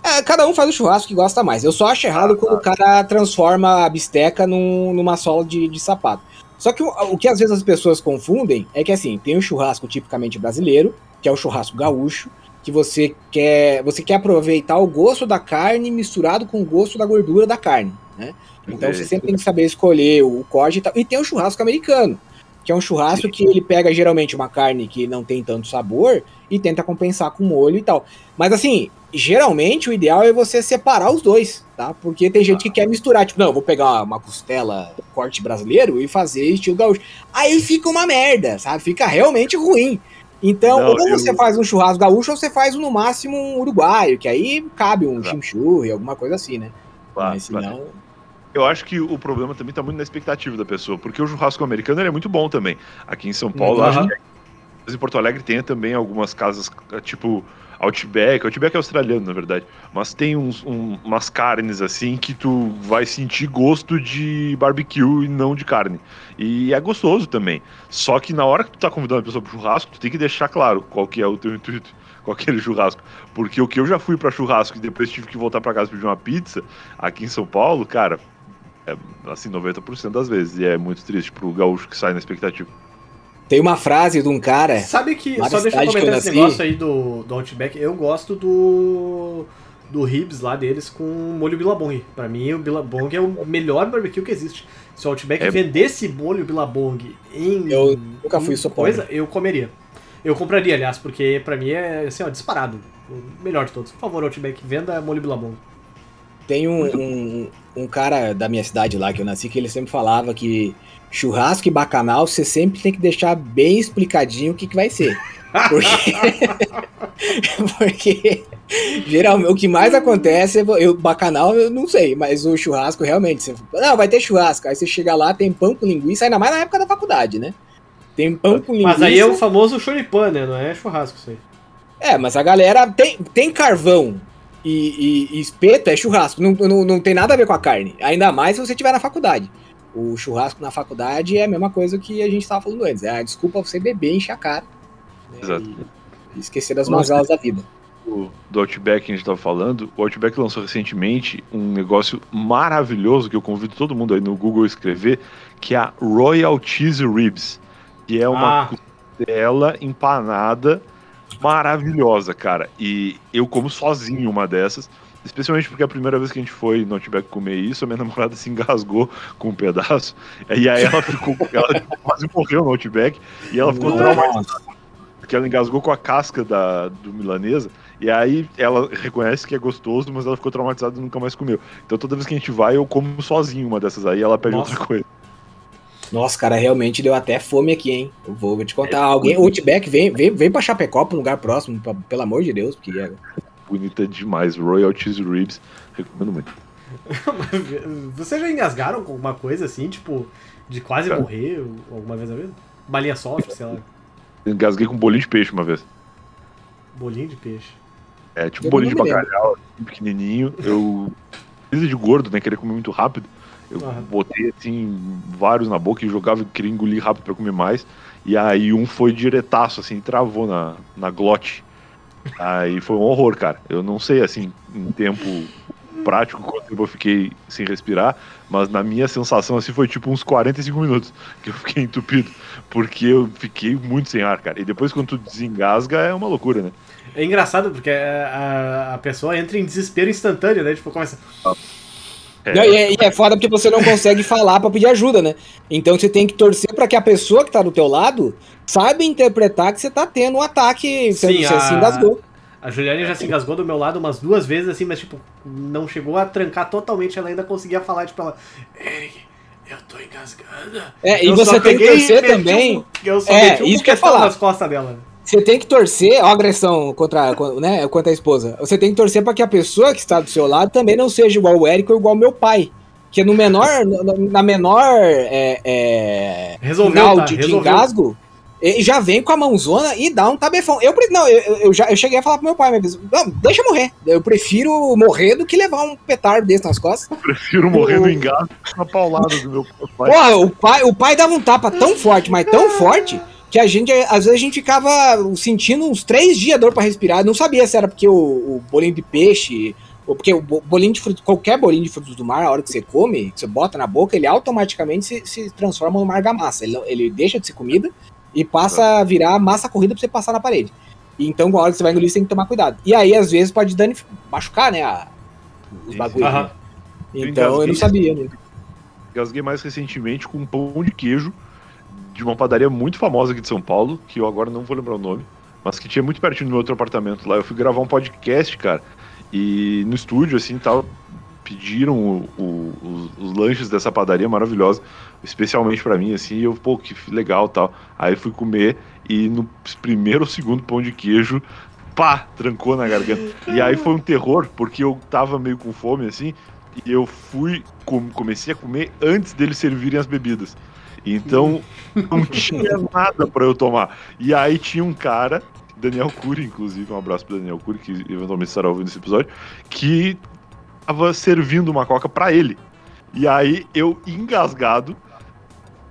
É, cada um faz o churrasco que gosta mais. Eu só acho errado quando o cara transforma a bisteca num- numa sola de, de sapato. Só que o, o que às vezes as pessoas confundem é que assim, tem o churrasco tipicamente brasileiro, que é o churrasco gaúcho, que você quer, você quer aproveitar o gosto da carne misturado com o gosto da gordura da carne, né? Então você sempre tem que saber escolher o corte e tal. E tem o churrasco americano, que é um churrasco que ele pega geralmente uma carne que não tem tanto sabor e tenta compensar com molho e tal. Mas assim, geralmente o ideal é você separar os dois, tá? Porque tem gente que quer misturar, tipo, não, eu vou pegar uma, costela corte brasileiro e fazer estilo gaúcho. Aí fica uma merda, sabe? Fica realmente ruim. Então, Não, ou eu- você faz um churrasco gaúcho ou você faz no máximo um uruguaio, que aí cabe um Exato. chimichurri, alguma coisa assim, né? Claro, Mas claro. senão... Eu acho que o problema também tá muito na expectativa da pessoa, porque o churrasco americano ele é muito bom também. Aqui em São Paulo, Uhum. acho que mas em Porto Alegre tem também algumas casas, tipo Outback, Outback é australiano, na verdade, mas tem uns, um- umas carnes assim que tu vai sentir gosto de barbecue e não de carne. E é gostoso também. Só que na hora que tu tá convidando a pessoa pro churrasco, tu tem que deixar claro qual que é o teu [laughs] intuito com aquele churrasco. Porque o que eu já fui pra churrasco e depois tive que voltar pra casa pedir uma pizza, aqui em São Paulo, cara, é assim, 90% das vezes. E é muito triste pro gaúcho que sai na expectativa. Tem uma frase de um cara... Sabe que, só deixa eu que eu comentar esse negócio aí do, do Outback, eu gosto do do ribs lá deles com molho Billabong. Pra mim, o Billabong é o melhor barbecue que existe. Se o Outback É- vendesse molho Billabong em Eu nunca fui sou coisa, eu comeria. Eu compraria, aliás, porque pra mim é assim, ó, disparado. O melhor de todos. Por favor, Outback, venda molho Billabong. Tem um, um, um cara da minha cidade lá que eu nasci que ele sempre falava que churrasco e bacanal você sempre tem que deixar bem explicadinho o que, que vai ser. Porque, [laughs] porque geralmente o que mais acontece é eu bacanal eu não sei, mas o churrasco realmente você, não, vai ter churrasco. Aí você chega lá, tem pão com linguiça, ainda mais na época da faculdade, né? Tem pão com linguiça. Mas aí é o famoso choripan, né? Não é churrasco isso aí. É, mas a galera tem, tem carvão e, e- e espeto é churrasco. Não, não, não tem nada a ver com a carne. Ainda mais se você estiver na faculdade. O churrasco na faculdade é a mesma coisa que a gente estava falando antes. É a desculpa você beber, encher a cara. né, Exato. E esquecer das mazelas da vida. do, do Outback que a gente estava falando, o Outback lançou recentemente um negócio maravilhoso que eu convido todo mundo aí no Google a escrever, que é a Royal Cheese Ribs, que é uma Ah. costela empanada maravilhosa, cara. E eu como sozinho uma dessas, especialmente porque a primeira vez que a gente foi no Outback comer isso, a minha [laughs] namorada se engasgou com um pedaço, e aí ela ficou, ela quase morreu no Outback, e ela ficou traumatizada porque ela engasgou com a casca da, do milanesa, e aí ela reconhece que é gostoso, mas ela ficou traumatizada e nunca mais comeu. Então toda vez que a gente vai, eu como sozinho uma dessas aí, ela pede Nossa. outra coisa. Nossa, cara, realmente deu até fome aqui, hein? Eu vou, vou te É. contar. Alguém, Outback, vem, vem, vem pra Chapecó, pra um lugar próximo, pra- pelo amor de Deus, porque é- Bonita demais, Royal Cheese Ribs, recomendo muito. [laughs] Vocês já engasgaram com alguma coisa assim, tipo, de quase Cara. morrer alguma vez na vida? Balinha soft, sei lá, Engasguei com um bolinho de peixe uma vez. bolinho de peixe. É, tipo um bolinho de bacalhau, assim, pequenininho. Eu, coisa de gordo, né, querer comer muito rápido. Eu Aham. botei assim, vários na boca e jogava e queria engolir rápido pra comer mais. E aí um foi diretaço, assim, travou na, na glote. Aí foi um horror, cara. Eu não sei, assim, em tempo prático quanto tempo eu fiquei sem respirar, mas na minha sensação, assim, foi tipo uns 45 minutos que eu fiquei entupido. Porque eu fiquei muito sem ar, cara. E depois quando tu desengasga é uma loucura, né? É engraçado porque a, a pessoa entra em desespero instantâneo, né? Tipo, começa. É, Não, e, é, e é foda porque você não consegue falar pra pedir ajuda, né? Então você tem que torcer pra que a pessoa que tá do teu lado saiba interpretar que você tá tendo um ataque, você, Sim, você a- se engasgou. A Juliane já se engasgou do meu lado umas duas vezes, assim, mas, tipo, não chegou a trancar totalmente. Ela ainda conseguia falar, tipo, ela. Eric, eu tô engasgada. É, e Eu você tem que torcer também. um- eu só É, meti um isso que coquetão falar. nas costas dela. Você tem que torcer, ó, agressão contra, con- né, contra a esposa. Você tem que torcer pra que a pessoa que está do seu lado também não seja igual o Eric ou igual o meu pai. Que no menor, na- menor é, é, Resolveu, final tá? de, de engasgo, ele já vem com a mãozona e dá um tabefão. Eu, não, eu, eu- eu já eu cheguei a falar pro meu pai, mas, não, deixa eu morrer. Eu prefiro morrer do que levar um petardo desse nas costas. prefiro morrer o- no engasgo que na paulada do meu pai. Porra, o pai, o pai dava um tapa tão forte, mas tão forte, que a gente, às vezes, a gente ficava sentindo uns três dias dor pra respirar. Não sabia se era porque o, o bolinho de peixe, ou porque o bo- bolinho de frutos, qualquer bolinho de frutos do mar, a hora que você come, que você bota na boca, ele automaticamente se, se transforma numa argamassa. Ele, ele deixa de ser comida e passa a virar massa corrida pra você passar na parede. Então, a hora que você vai engolir, você tem que tomar cuidado. E aí, às vezes, pode danif- machucar, né, a- os bagulhos. Aham. né? Então, eu não sabia, né? Engasguei mais recentemente com um pão de queijo de uma padaria muito famosa aqui de São Paulo, que eu agora não vou lembrar o nome, mas que tinha muito pertinho do meu outro apartamento lá. Eu fui gravar um podcast, cara, e no estúdio, assim, tal, pediram o- o- os, os lanches dessa padaria maravilhosa, especialmente pra mim, assim, e eu, pô, que legal, tal. Aí fui comer e no primeiro ou segundo pão de queijo, pá, trancou na garganta. E aí foi um terror, porque eu tava meio com fome, assim, e eu fui, com- comecei a comer antes deles servirem as bebidas. Então, não tinha nada pra eu tomar. E aí tinha um cara, Daniel Cury, inclusive, um abraço pro Daniel Cury, que eventualmente estará ouvindo esse episódio, que tava servindo uma coca pra ele. E aí eu, engasgado,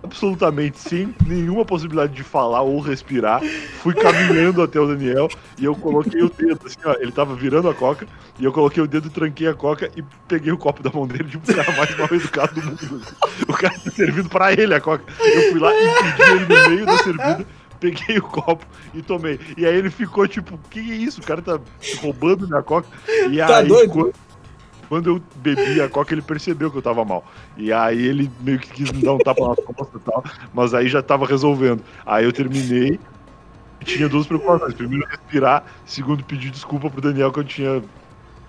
absolutamente sem nenhuma possibilidade de falar ou respirar, fui caminhando até o Daniel e eu coloquei o dedo, assim, ó, ele tava virando a coca, e eu coloquei o dedo, tranquei a coca e peguei o copo da mão dele, tipo, o cara mais mal educado do mundo. O cara tinha servido pra ele a coca. Eu fui lá e pedi ele no meio da servida, peguei o copo e tomei. E aí ele ficou tipo, que é isso? O cara tá roubando minha coca. E Tá aí, doido? quando, quando eu bebi a coca, ele percebeu que eu tava mal. E aí ele meio que quis me dar um tapa nas costas e tal, mas aí já tava resolvendo. Aí eu terminei e tinha duas preocupações. Primeiro, respirar. Segundo, pedir desculpa pro Daniel que eu tinha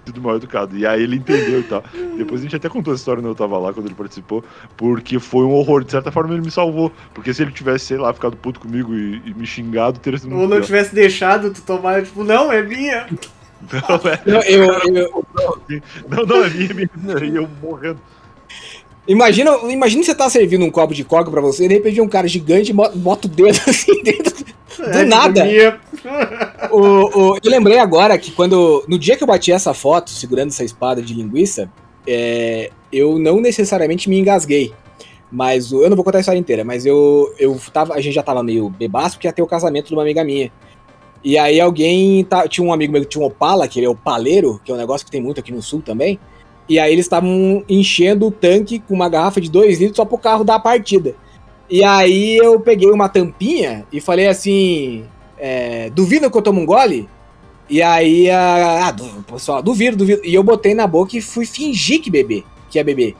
sido mal educado. E aí ele entendeu e tal. Depois a gente até contou essa história quando eu tava lá, quando ele participou, porque foi um horror. De certa forma, ele me salvou. Porque se ele tivesse, sei lá, ficado puto comigo e, e me xingado, teria sido Ou não tivesse deixado tu tomar, tipo, não, é minha. Não, é- Não, eu, eu- não, não, é minha, minha, minha. E eu morrendo. Imagina, imagina você tá servindo um copo de coca pra você e de repente um cara gigante bota o dedo [laughs] assim dentro. Do É, nada. O- o- eu lembrei agora que quando. No dia que eu bati essa foto segurando essa espada de linguiça, é, eu não necessariamente me engasguei. Mas eu não vou contar a história inteira, mas eu, eu tava. A gente já tava meio bebaço porque ia ter o casamento de uma amiga minha. E aí alguém. tá- tinha um amigo meu que tinha um Opala, que ele é o paleiro, que é um negócio que tem muito aqui no sul também. E aí eles estavam enchendo o tanque com uma garrafa de 2 litros só pro carro dar a partida. E aí eu peguei uma tampinha e falei assim: é, duvida que eu tomo um gole? E aí, a, ah, du- pessoal, duvido, duvido. E eu botei na boca e fui fingir que beber, que ia beber.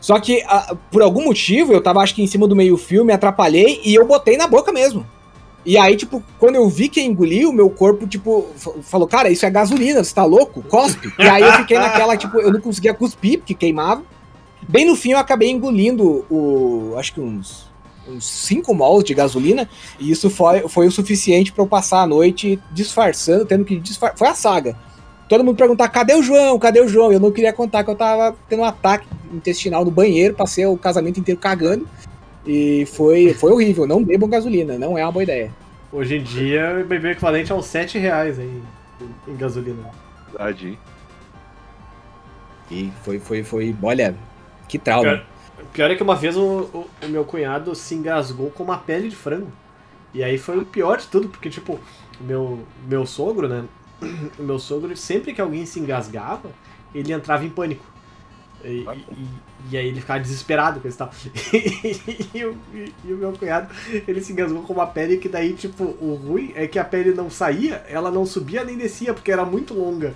Só que, ah, por algum motivo, eu tava acho que em cima do meio fio, me atrapalhei e eu botei na boca mesmo. E aí, tipo, quando eu vi que engoliu, o meu corpo, tipo, falou, cara, isso é gasolina, você tá louco? Cospe. E aí eu fiquei naquela, tipo, eu não conseguia cuspir, porque queimava. Bem no fim, eu acabei engolindo o, acho que uns, uns 5 mols de gasolina, e isso foi, foi o suficiente pra eu passar a noite disfarçando, tendo que disfarçar. Foi a saga. Todo mundo perguntar, cadê o João? Cadê o João? Eu não queria contar que eu tava tendo um ataque intestinal no banheiro, passei o casamento inteiro cagando. E foi, foi horrível. Não bebam gasolina, não é uma boa ideia. Hoje em dia, beber o equivalente aos 7 reais aí em gasolina. Verdade? E foi, foi, foi. Olha, que trauma. Cara, Pior é que uma vez o, o, o meu cunhado se engasgou com uma pele de frango. E aí foi o pior de tudo, porque, tipo, meu, meu sogro, né? [clears throat] O meu sogro, sempre que alguém se engasgava, ele entrava em pânico. E, e, e aí ele ficava desesperado com isso e tal. [laughs] e, o, e, o meu cunhado, ele se engasgou com uma pele que daí, tipo, o ruim é que a pele não saía, ela não subia nem descia, porque era muito longa.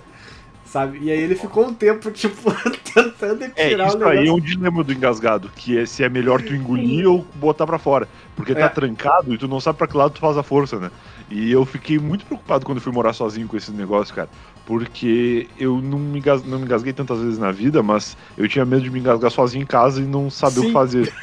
Sabe? E aí ele ficou um tempo, tipo, [laughs] tentando é, tirar isso o negócio. aí é um dilema do engasgado, que é se é melhor tu engolir ou botar pra fora. Porque tá É. trancado e tu não sabe pra que lado tu faz a força, né? E eu fiquei muito preocupado quando fui morar sozinho com esse negócio, cara. Porque eu não me, não me engasguei tantas vezes na vida, mas eu tinha medo de me engasgar sozinho em casa e não saber o Sim. que fazer.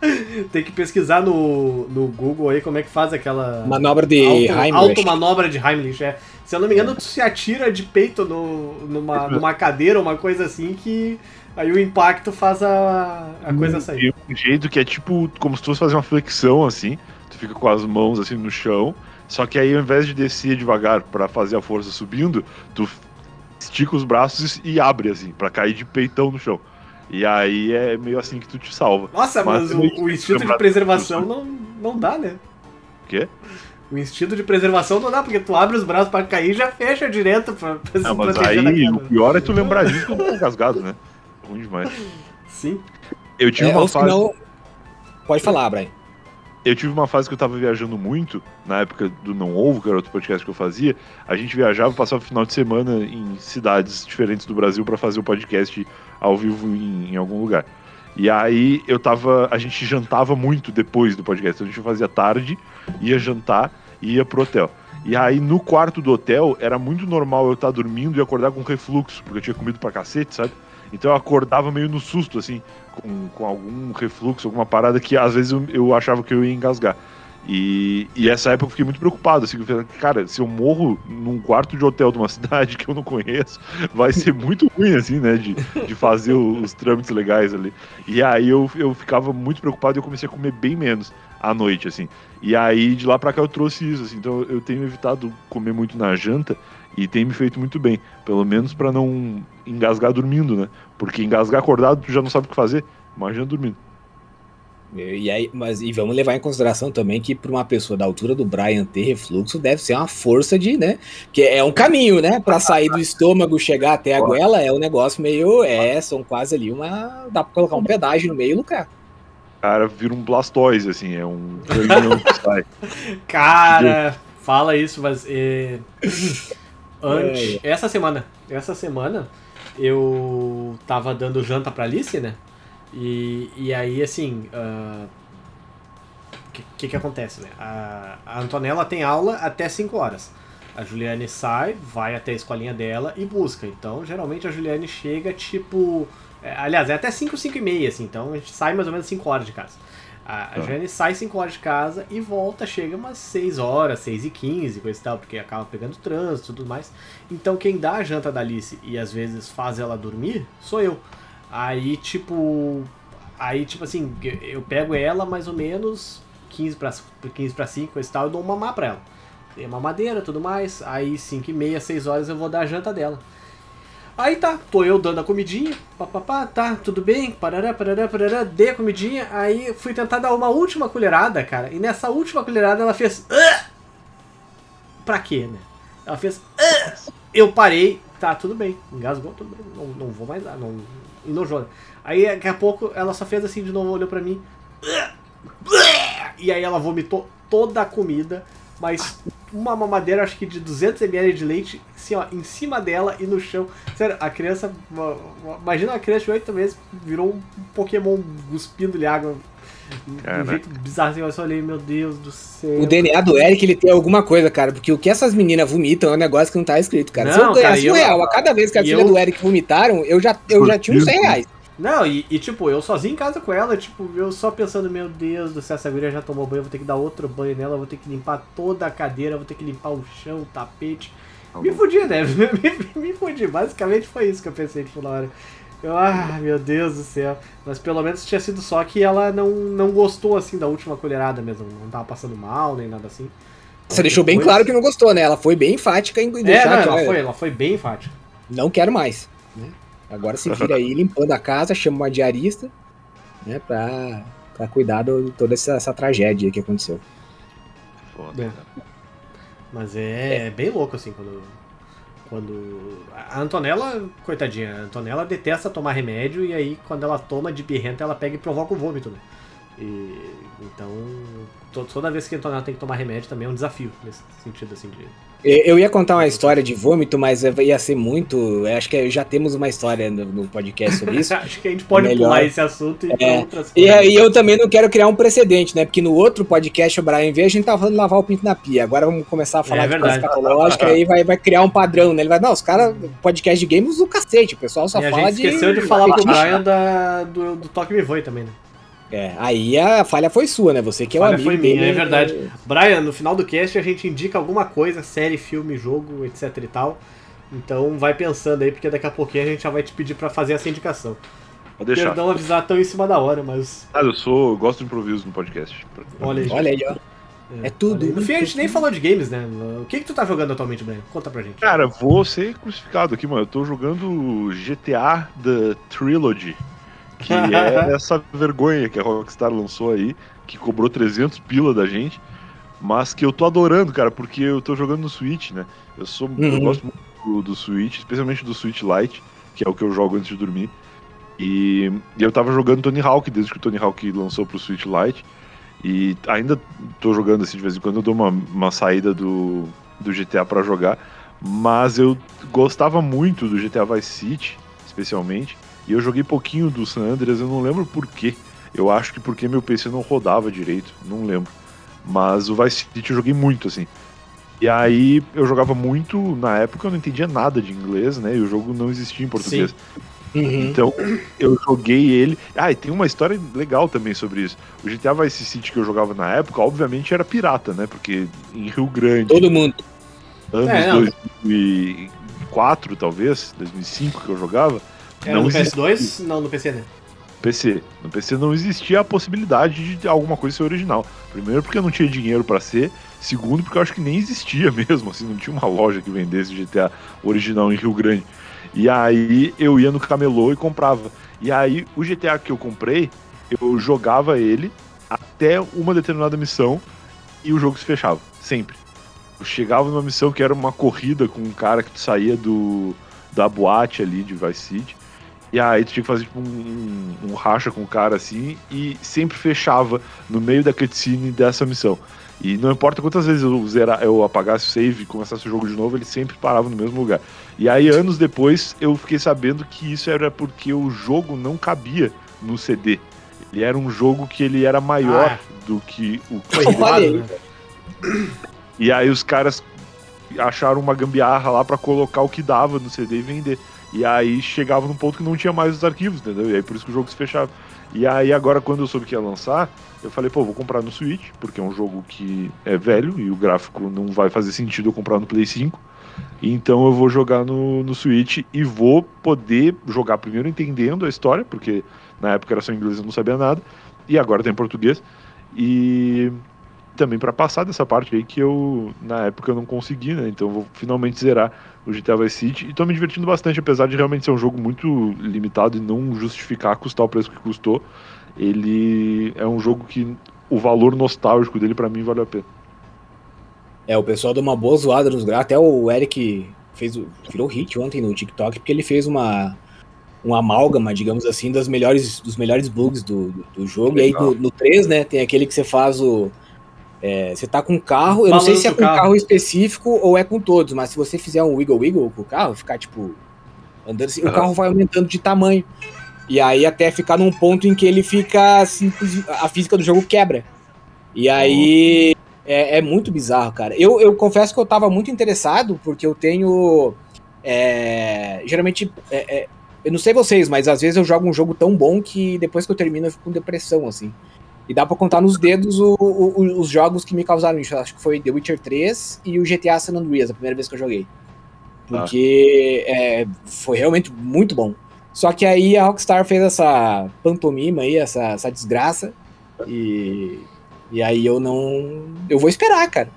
[laughs] Tem que pesquisar no, no Google aí como é que faz aquela. Manobra de auto, Heimlich. automanobra de Heimlich. É. Se eu não me engano, tu se atira de peito no, numa, numa cadeira, uma coisa assim, que aí o impacto faz a, a coisa sair. E um jeito que é tipo como se tu fosse fazer uma flexão assim, tu fica com as mãos assim no chão, só que aí ao invés de descer devagar pra fazer a força subindo, tu estica os braços e abre assim, pra cair de peitão no chão. E aí é meio assim que tu te salva. Nossa, Mas mas, também o, o instinto de preservação não, não dá, né? O quê? O instinto de preservação não dá, porque tu abre os braços pra cair e já fecha direto pra, pra se Ah, mas proteger da aí o pior é tu lembrar disso quando tá engasgado, né? Ruim demais. Sim. Eu tive É, uma se fase. não... Pode falar, Brian. Eu tive uma fase que eu tava viajando muito, na época do Não Ovo, que era outro podcast que eu fazia. A gente viajava, passava o final de semana em cidades diferentes do Brasil pra fazer o podcast ao vivo em, em algum lugar. E aí eu tava. A gente jantava muito depois do podcast. A gente fazia tarde, ia jantar e ia pro hotel. E aí no quarto do hotel era muito normal eu estar dormindo e acordar com refluxo, porque eu tinha comido pra cacete, sabe? Então eu acordava meio no susto, assim, com, com algum refluxo, alguma parada que às vezes eu, eu achava que eu ia engasgar. E, e essa época eu fiquei muito preocupado, assim, cara, se eu morro num quarto de hotel de uma [laughs] cidade que eu não conheço, vai ser muito ruim, assim, né, de, de fazer os trâmites legais ali. E aí eu, eu ficava muito preocupado e eu comecei a comer bem menos à noite, assim. E aí de lá pra cá eu trouxe isso, assim, então eu tenho evitado comer muito na janta e tem me feito muito bem, pelo menos pra não engasgar dormindo, né? Porque engasgar acordado tu já não sabe o que fazer, imagina dormindo. E aí, mas e vamos levar em consideração também que para uma pessoa da altura do Brian ter refluxo deve ser uma força de, né? Que é um caminho, né? Para sair do estômago, chegar até a goela é um negócio meio, é, são quase ali uma, dá para colocar um pedágio no meio e lucrar. cara vira um Blastoise, assim, é um canhão que sai. [laughs] Cara, fala isso, mas. É... Antes, É, essa semana, essa semana, eu tava dando janta pra Alice, né? E, e aí, assim. O que, que que acontece, né? A, a Antonella tem aula até 5 horas. A Juliane sai, vai até a escolinha dela e busca. Então, geralmente a Juliane chega tipo. é, aliás, é até 5, 5 e meia, assim. Então a gente sai mais ou menos 5 horas de casa. A, a Tá. Juliane sai 5 horas de casa e volta, chega umas 6 horas, 6 e 15, coisa e tal, porque acaba pegando trânsito e tudo mais. Então quem dá a janta da Alice e às vezes faz ela dormir, sou eu. Aí, tipo. Aí, tipo assim, eu- eu pego ela mais ou menos 15 pra, 15 pra 5, coisa e tal, e dou um mamar pra ela. Tem mamadeira tudo mais. Aí, 5 e meia, 6 horas eu vou dar a janta dela. Aí tá, tô eu dando a comidinha, papapá, tá, tudo bem, parará, parará, parará, dei a comidinha, aí fui tentar dar uma última colherada, cara, e nessa última colherada ela fez. "Ah!" Pra quê, né? Ela fez. "Ah!" Eu parei, tá, tudo bem, engasgou, tudo bem, não, não vou mais dar, não. Enojou. Aí daqui a pouco ela só fez assim de novo, olhou pra mim. E aí ela vomitou toda a comida, mas uma mamadeira, acho que de 200ml de leite, assim, ó, em cima dela e no chão. Sério, a criança. uma- uma- Imagina uma criança de 8 meses, virou um Pokémon cuspindo-lhe água. Um jeito bizarro assim, eu só olhei, meu Deus do céu. O DNA do Eric, ele tem alguma coisa, cara, porque o que essas meninas vomitam é um negócio que não tá escrito, cara. Se Não, eu ganhasse cara, um eu- real a cada vez que a e filha eu- do Eric vomitaram, eu já, eu já tinha uns 100 reais. Não, e, e, tipo, eu sozinho em casa com ela, tipo, eu só pensando, meu Deus do céu, essa guria já tomou banho, eu vou ter que dar outro banho nela, vou ter que limpar toda a cadeira, vou ter que limpar o chão, o tapete. Me fudi, né? [laughs] Me, me fudi. Basicamente foi isso que eu pensei, tipo, na hora. Eu, ah, meu Deus do céu. Mas pelo menos tinha sido só que ela não, não gostou, assim, da última colherada mesmo. Não tava passando mal, nem nada assim. Você deixou bem Depois- claro que não gostou, né? Ela foi bem enfática em É, deixar não, que, ela olha, foi, ela foi bem enfática. não quero mais. Agora se vira aí limpando a casa, chama uma diarista. né, pra, pra cuidar de toda essa, essa tragédia que aconteceu. Foda, É. Mas é, bem louco, assim, quando. Quando. A Antonella, coitadinha, a Antonella detesta tomar remédio e aí quando ela toma de birrenta ela pega e provoca o vômito, né? E, então, to- toda vez que a Antonella tem que tomar remédio também é um desafio nesse sentido, assim, de. Eu ia contar uma história de vômito, mas ia ser muito. Acho que já temos uma história no, no podcast sobre isso. [laughs] Acho que a gente pode Melhor. pular esse assunto e É. outras E coisas. aí eu também não quero criar um precedente, né? Porque no outro podcast, o Brian veio, a gente tava falando de lavar o pinto na pia. Agora vamos começar a falar É de coisa escatológica, [laughs] aí vai, vai criar um padrão, né? Ele vai, não, os caras, podcast de games do cacete, o pessoal só E a fala gente de. esqueceu de falar pro. Brian da, do, do Toque Me Voe também, né? É, aí a falha foi sua, né? Você que é o Falha amigo foi minha, dele. é verdade. Brian, no final do cast a gente indica alguma coisa, série, filme, jogo, etc e tal. Então vai pensando aí, porque daqui a pouquinho a gente já vai te pedir pra fazer essa indicação. Pode deixar. Perdão avisar tão em cima da hora, mas. Ah, eu sou. eu gosto de improviso no podcast. Olha aí. Olha aí, ó. É tudo. Olha aí. No fim a gente nem falou de games, né? O que, que tu tá jogando atualmente, Brian? Conta pra gente. Cara, vou ser crucificado aqui, mano. Eu tô jogando GTA The Trilogy. Que [laughs] é essa vergonha que a Rockstar lançou aí, que cobrou 300 pila da gente, mas que eu tô adorando, cara, porque eu tô jogando no Switch, né? Eu sou, eu Uhum. gosto muito do, do Switch, especialmente do Switch Lite, que é o que eu jogo antes de dormir. E, e eu tava jogando Tony Hawk desde que o Tony Hawk lançou pro Switch Lite. E ainda tô jogando assim de vez em quando, eu dou uma, uma saída do, do GTA pra jogar. Mas eu gostava muito do GTA Vice City, especialmente. E eu joguei pouquinho do San Andreas, eu não lembro por quê. Eu acho que porque meu PC não rodava direito, não lembro. Mas o Vice City eu joguei muito, assim. E aí eu jogava muito, na época eu não entendia nada de inglês, né? E o jogo não existia em português. Uhum. Então, eu joguei ele. Ah, e tem uma história legal também sobre isso. O GTA Vice City que eu jogava na época, obviamente era pirata, né? Porque em Rio Grande, Todo mundo. anos É, não. 2004, talvez, 2005 que eu jogava, Era não no existia PS2? Não, no PC, né? PC. No PC não existia a possibilidade de alguma coisa ser original. Primeiro porque eu não tinha dinheiro pra ser, segundo porque eu acho que nem existia [laughs] mesmo, assim, não tinha uma loja que vendesse GTA original em Rio Grande. E aí eu ia no camelô e comprava. E aí o GTA que eu comprei, eu jogava ele até uma determinada missão e o jogo se fechava, sempre. Eu chegava numa missão que era uma corrida com um cara que saía do da boate ali de Vice City. E aí tu tinha que fazer tipo, um, um racha com o cara assim e sempre fechava no meio da cutscene dessa missão. E não importa quantas vezes eu, zerar, eu apagasse o save e começasse o jogo de novo, ele sempre parava no mesmo lugar. E aí, anos depois, eu fiquei sabendo que isso era porque o jogo não cabia no CD. Ele era um jogo que ele era maior Ah. do que o [laughs] aí. né? e aí os caras acharam uma gambiarra lá pra colocar o que dava no CD e vender. E aí chegava num ponto que não tinha mais os arquivos, entendeu? E aí por isso que o jogo se fechava. E aí agora quando eu soube que ia lançar, eu falei, pô, vou comprar no Switch, porque é um jogo que é velho e o gráfico não vai fazer sentido eu comprar no Play 5. Então eu vou jogar no, no Switch e vou poder jogar primeiro entendendo a história, porque na época era só inglês e eu não sabia nada, e agora tem em português. E também para passar dessa parte aí que eu, na época, eu não consegui, né? Então vou finalmente zerar o GTA Vice City e tô me divertindo bastante, apesar de realmente ser um jogo muito limitado e não justificar custar o preço que custou. Ele é um jogo que o valor nostálgico dele para mim vale a pena. É, o pessoal deu uma boa zoada nos gráficos. Até o Eric fez o, virou hit ontem no TikTok, porque ele fez uma, um amálgama, digamos assim, das melhores, dos melhores bugs do, do, do jogo. E aí Legal. no, no 3, né, tem aquele que você faz o. é, você tá com um carro, eu não sei se é com o um carro. carro específico ou é com todos, mas se você fizer um wiggle wiggle com o carro, ficar tipo. Andando assim, o Aham. carro vai aumentando de tamanho. E aí até ficar num ponto em que ele fica. Simples, a física do jogo quebra. E aí. É, é muito bizarro, cara. Eu, eu confesso que eu tava muito interessado, porque eu tenho. é, geralmente. é, é, eu não sei vocês, mas às vezes eu jogo um jogo tão bom que depois que eu termino eu fico com depressão, assim. E dá pra contar nos dedos o- o- o- os jogos que me causaram isso. Acho que foi The Witcher 3 e o GTA San Andreas, a primeira vez que eu joguei. Porque é, foi realmente muito bom. Só que aí a Rockstar fez essa pantomima aí, essa, essa desgraça. E, e aí eu não. Eu vou esperar, cara.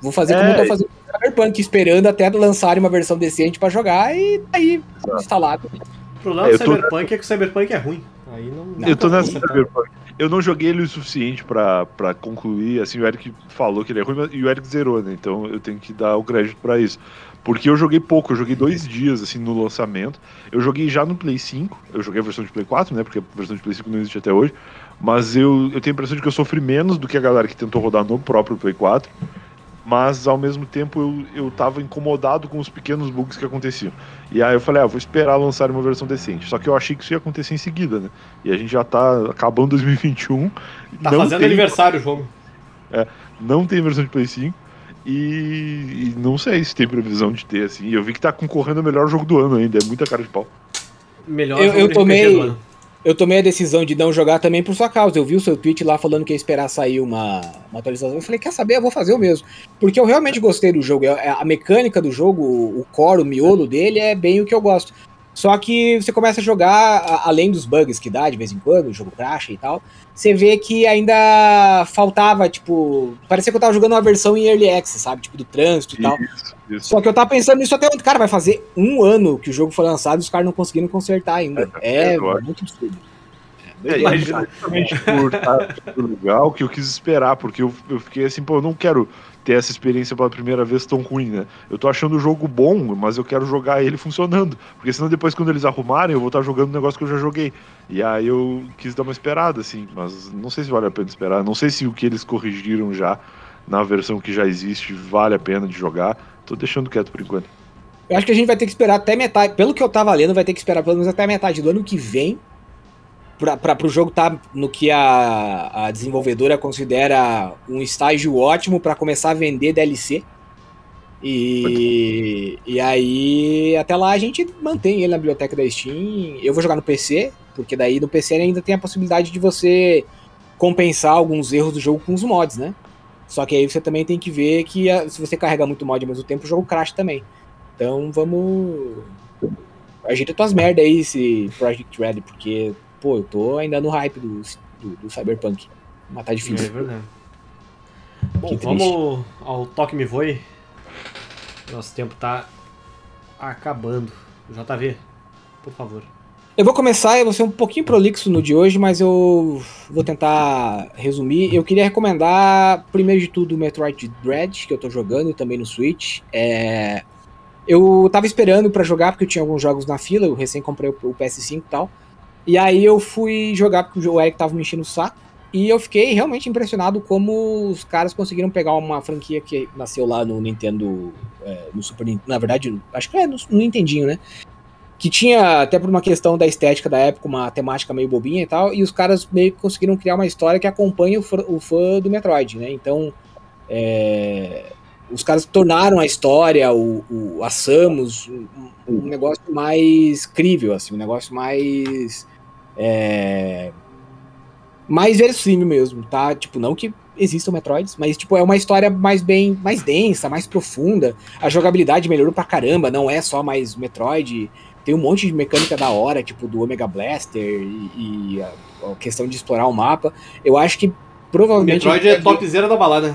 Vou fazer como É. eu tô fazendo com o Cyberpunk, esperando até lançarem uma versão decente pra jogar e tá aí instalado. O problema É, do eu tô- Cyberpunk é que o Cyberpunk é ruim. Aí não. Não, eu tô nessa Tá. Cyberpunk. Eu não joguei ele o suficiente pra concluir, assim, o Eric falou que ele é ruim, mas, e o Eric zerou, né? Então eu tenho que dar o crédito pra isso. Porque eu joguei pouco, eu joguei dois dias, assim, no lançamento. Eu joguei já no Play 5, eu joguei a versão de Play 4, né? Porque a versão de Play 5 não existe até hoje. Mas eu, eu tenho a impressão de que eu sofri menos do que a galera que tentou rodar no próprio Play 4. Mas ao mesmo tempo eu, eu tava incomodado com os pequenos bugs que aconteciam. E aí eu falei, ah, vou esperar lançar uma versão decente. Só que eu achei que isso ia acontecer em seguida, né? E a gente já tá acabando [laughs] 2021. Tá não fazendo tem, aniversário o jogo. Não tem versão de Play 5. E, e não sei se tem previsão de ter, assim. E eu vi que tá concorrendo ao melhor jogo do ano ainda. É muita cara de pau. Melhor Eu- jogo eu tomei- RPG do ano. Eu tomei a decisão de não jogar também por sua causa. Eu vi o seu tweet lá falando que ia esperar sair uma, uma atualização. Eu falei, quer saber? Eu vou fazer o mesmo. Porque eu realmente gostei do jogo. É- A mecânica do jogo, o core, o miolo dele é bem o que eu gosto. Só que você começa a jogar, a- além dos bugs que dá de vez em quando, o jogo crash e tal, você vê que ainda faltava, tipo. Parecia que eu tava jogando uma versão em Early Access, sabe? Tipo, do trânsito e tal. Isso. Só que eu tava pensando nisso até ontem. Cara, vai fazer um ano que o jogo foi lançado e os caras não conseguiram consertar ainda. É, eu acho. muito absurdo. É, é justamente por estar legal que eu quis esperar, porque eu, eu fiquei assim, pô, eu não quero ter essa experiência pela primeira vez tão ruim, né? Eu tô achando o jogo bom, mas eu quero jogar ele funcionando. Porque senão depois, quando eles arrumarem, eu vou estar jogando um negócio que eu já joguei. E aí eu quis dar uma esperada, assim, mas não sei se vale a pena esperar. Não sei se o que eles corrigiram já na versão que já existe vale a pena de jogar. Tô deixando quieto por enquanto. Eu acho que a gente vai ter que esperar até metade. Pelo que eu tava lendo, vai ter que esperar pelo menos até metade do ano que vem. Pra, pro jogo estar no que a, a desenvolvedora considera um estágio ótimo pra começar a vender DLC. E, e aí, até lá a gente mantém ele na biblioteca da Steam. Eu vou jogar no PC, porque daí no PC ainda tem a possibilidade de você compensar alguns erros do jogo com os mods, né? Só que aí você também tem que ver que ah, se você carrega muito mod ao mesmo tempo, o jogo crash também. Então vamos. Ajeita tuas merda aí, esse Project Red, porque, pô, eu tô ainda no hype do, do, do Cyberpunk. Mas tá É difícil. verdade. Bom, vamos ao Toque Me Voe. Nosso tempo tá acabando. JV, por favor. Eu vou começar, eu vou ser um pouquinho prolixo no de hoje, mas eu vou tentar resumir. Eu queria recomendar, primeiro de tudo, o Metroid Dread, que eu tô jogando também no Switch. É... Eu tava esperando pra jogar, porque eu tinha alguns jogos na fila, eu recém comprei o o PS5 e tal. E aí eu fui jogar, porque o Eric tava me enchendo o saco. E eu fiquei realmente impressionado como os caras conseguiram pegar uma franquia que nasceu lá no Nintendo, é, no Super Nintendo, na verdade, acho que é no, no Nintendinho, né? que tinha, até por uma questão da estética da época, uma temática meio bobinha e tal, e os caras meio que conseguiram criar uma história que acompanha o fã, o fã do Metroid, né? Então, é, os caras tornaram a história, o, o a Samus, um, um negócio mais crível, assim, um negócio mais. É, mais verossímil mesmo, tá? Tipo, não que existam Metroids, mas tipo, é uma história mais bem, mais densa, mais profunda. A jogabilidade melhorou pra caramba, não é só mais Metroid. Tem um monte de mecânica da hora, tipo do Omega Blaster e, e a, a questão de explorar o mapa. Eu acho que provavelmente. Metroid é ver- topzera da balada.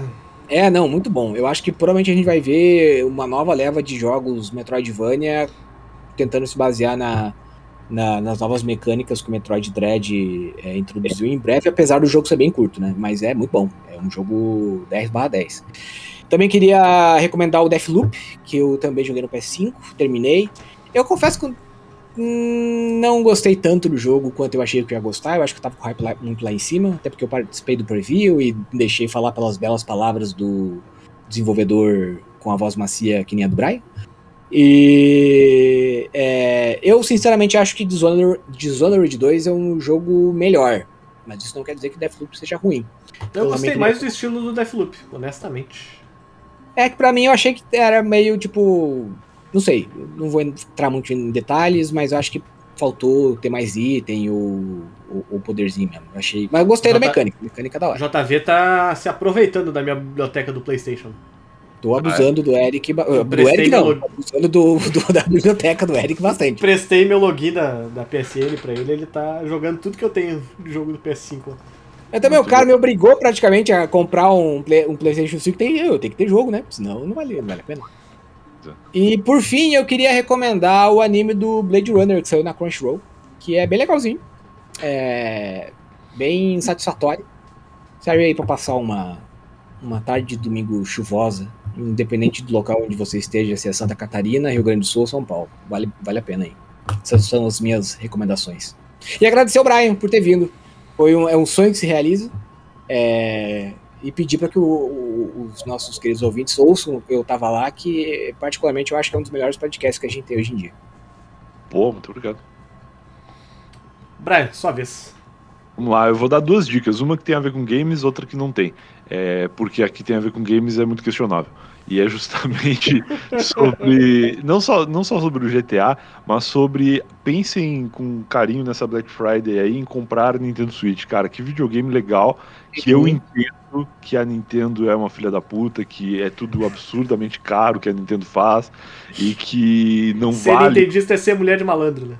É, não, muito bom. Eu acho que provavelmente a gente vai ver uma nova leva de jogos Metroidvania tentando se basear na, na- nas novas mecânicas que o Metroid Dread é, introduziu em breve, apesar do jogo ser bem curto, né? Mas é muito bom. É um jogo 10 10. Também queria recomendar o Deathloop, que eu também joguei no PS5, terminei. Eu confesso que hum, não gostei tanto do jogo quanto eu achei que ia gostar. Eu acho que eu tava com o hype lá- muito lá em cima, até porque eu participei do preview e deixei falar pelas belas palavras do desenvolvedor com a voz macia que nem a do Brian. E é, eu sinceramente acho que Dishonored, Dishonored 2 é um jogo melhor. Mas isso não quer dizer que Deathloop seja ruim. Eu Eu gostei mais do estilo do Deathloop, honestamente. É que pra mim eu achei que era meio tipo. Não sei, não vou entrar muito em detalhes, mas eu acho que faltou ter mais item, o, o, o poderzinho mesmo. Eu achei. Mas eu gostei Já da mecânica, mecânica da O hora. JV tá se aproveitando da minha biblioteca do PlayStation. Tô abusando do Eric. Do Eric não, tô abusando do, do- da biblioteca do Eric bastante. Prestei meu login da, da PSN pra ele, ele tá jogando tudo que eu tenho de jogo do PS5. lá. Eu também, o cara me obrigou praticamente a comprar um, Play- um PlayStation 5. Tem, eu tenho que ter jogo, né? Senão não vale, não vale a pena. E por fim, eu queria recomendar o anime do Blade Runner que saiu na Crunchyroll, que é bem legalzinho. é, bem satisfatória. Serve aí para passar uma, uma tarde de domingo chuvosa, independente do local onde você esteja, se é Santa Catarina, Rio Grande do Sul ou São Paulo. Vale, vale a pena aí. Essas são as minhas recomendações. E agradecer ao Brian por ter vindo. Foi um, é um sonho que se realiza. É, e pedir para que o, o, os nossos queridos ouvintes ouçam o Eu Tava Lá, que particularmente eu acho que é um dos melhores podcasts que a gente tem hoje em dia. Pô, muito obrigado. Brian, sua vez. Vamos lá, eu vou dar duas dicas. Uma que tem a ver com games, outra que não tem. É, porque aqui tem a ver com games é muito questionável. E é justamente [laughs] sobre. Não só, não só sobre o GTA, mas sobre. Pensem com carinho nessa Black Friday aí em comprar Nintendo Switch. Cara, que videogame legal. Que eu entendo que a Nintendo é uma filha da puta, que é tudo absurdamente caro que a Nintendo faz. E que não Ser vale. nintendista é ser mulher de malandro, né?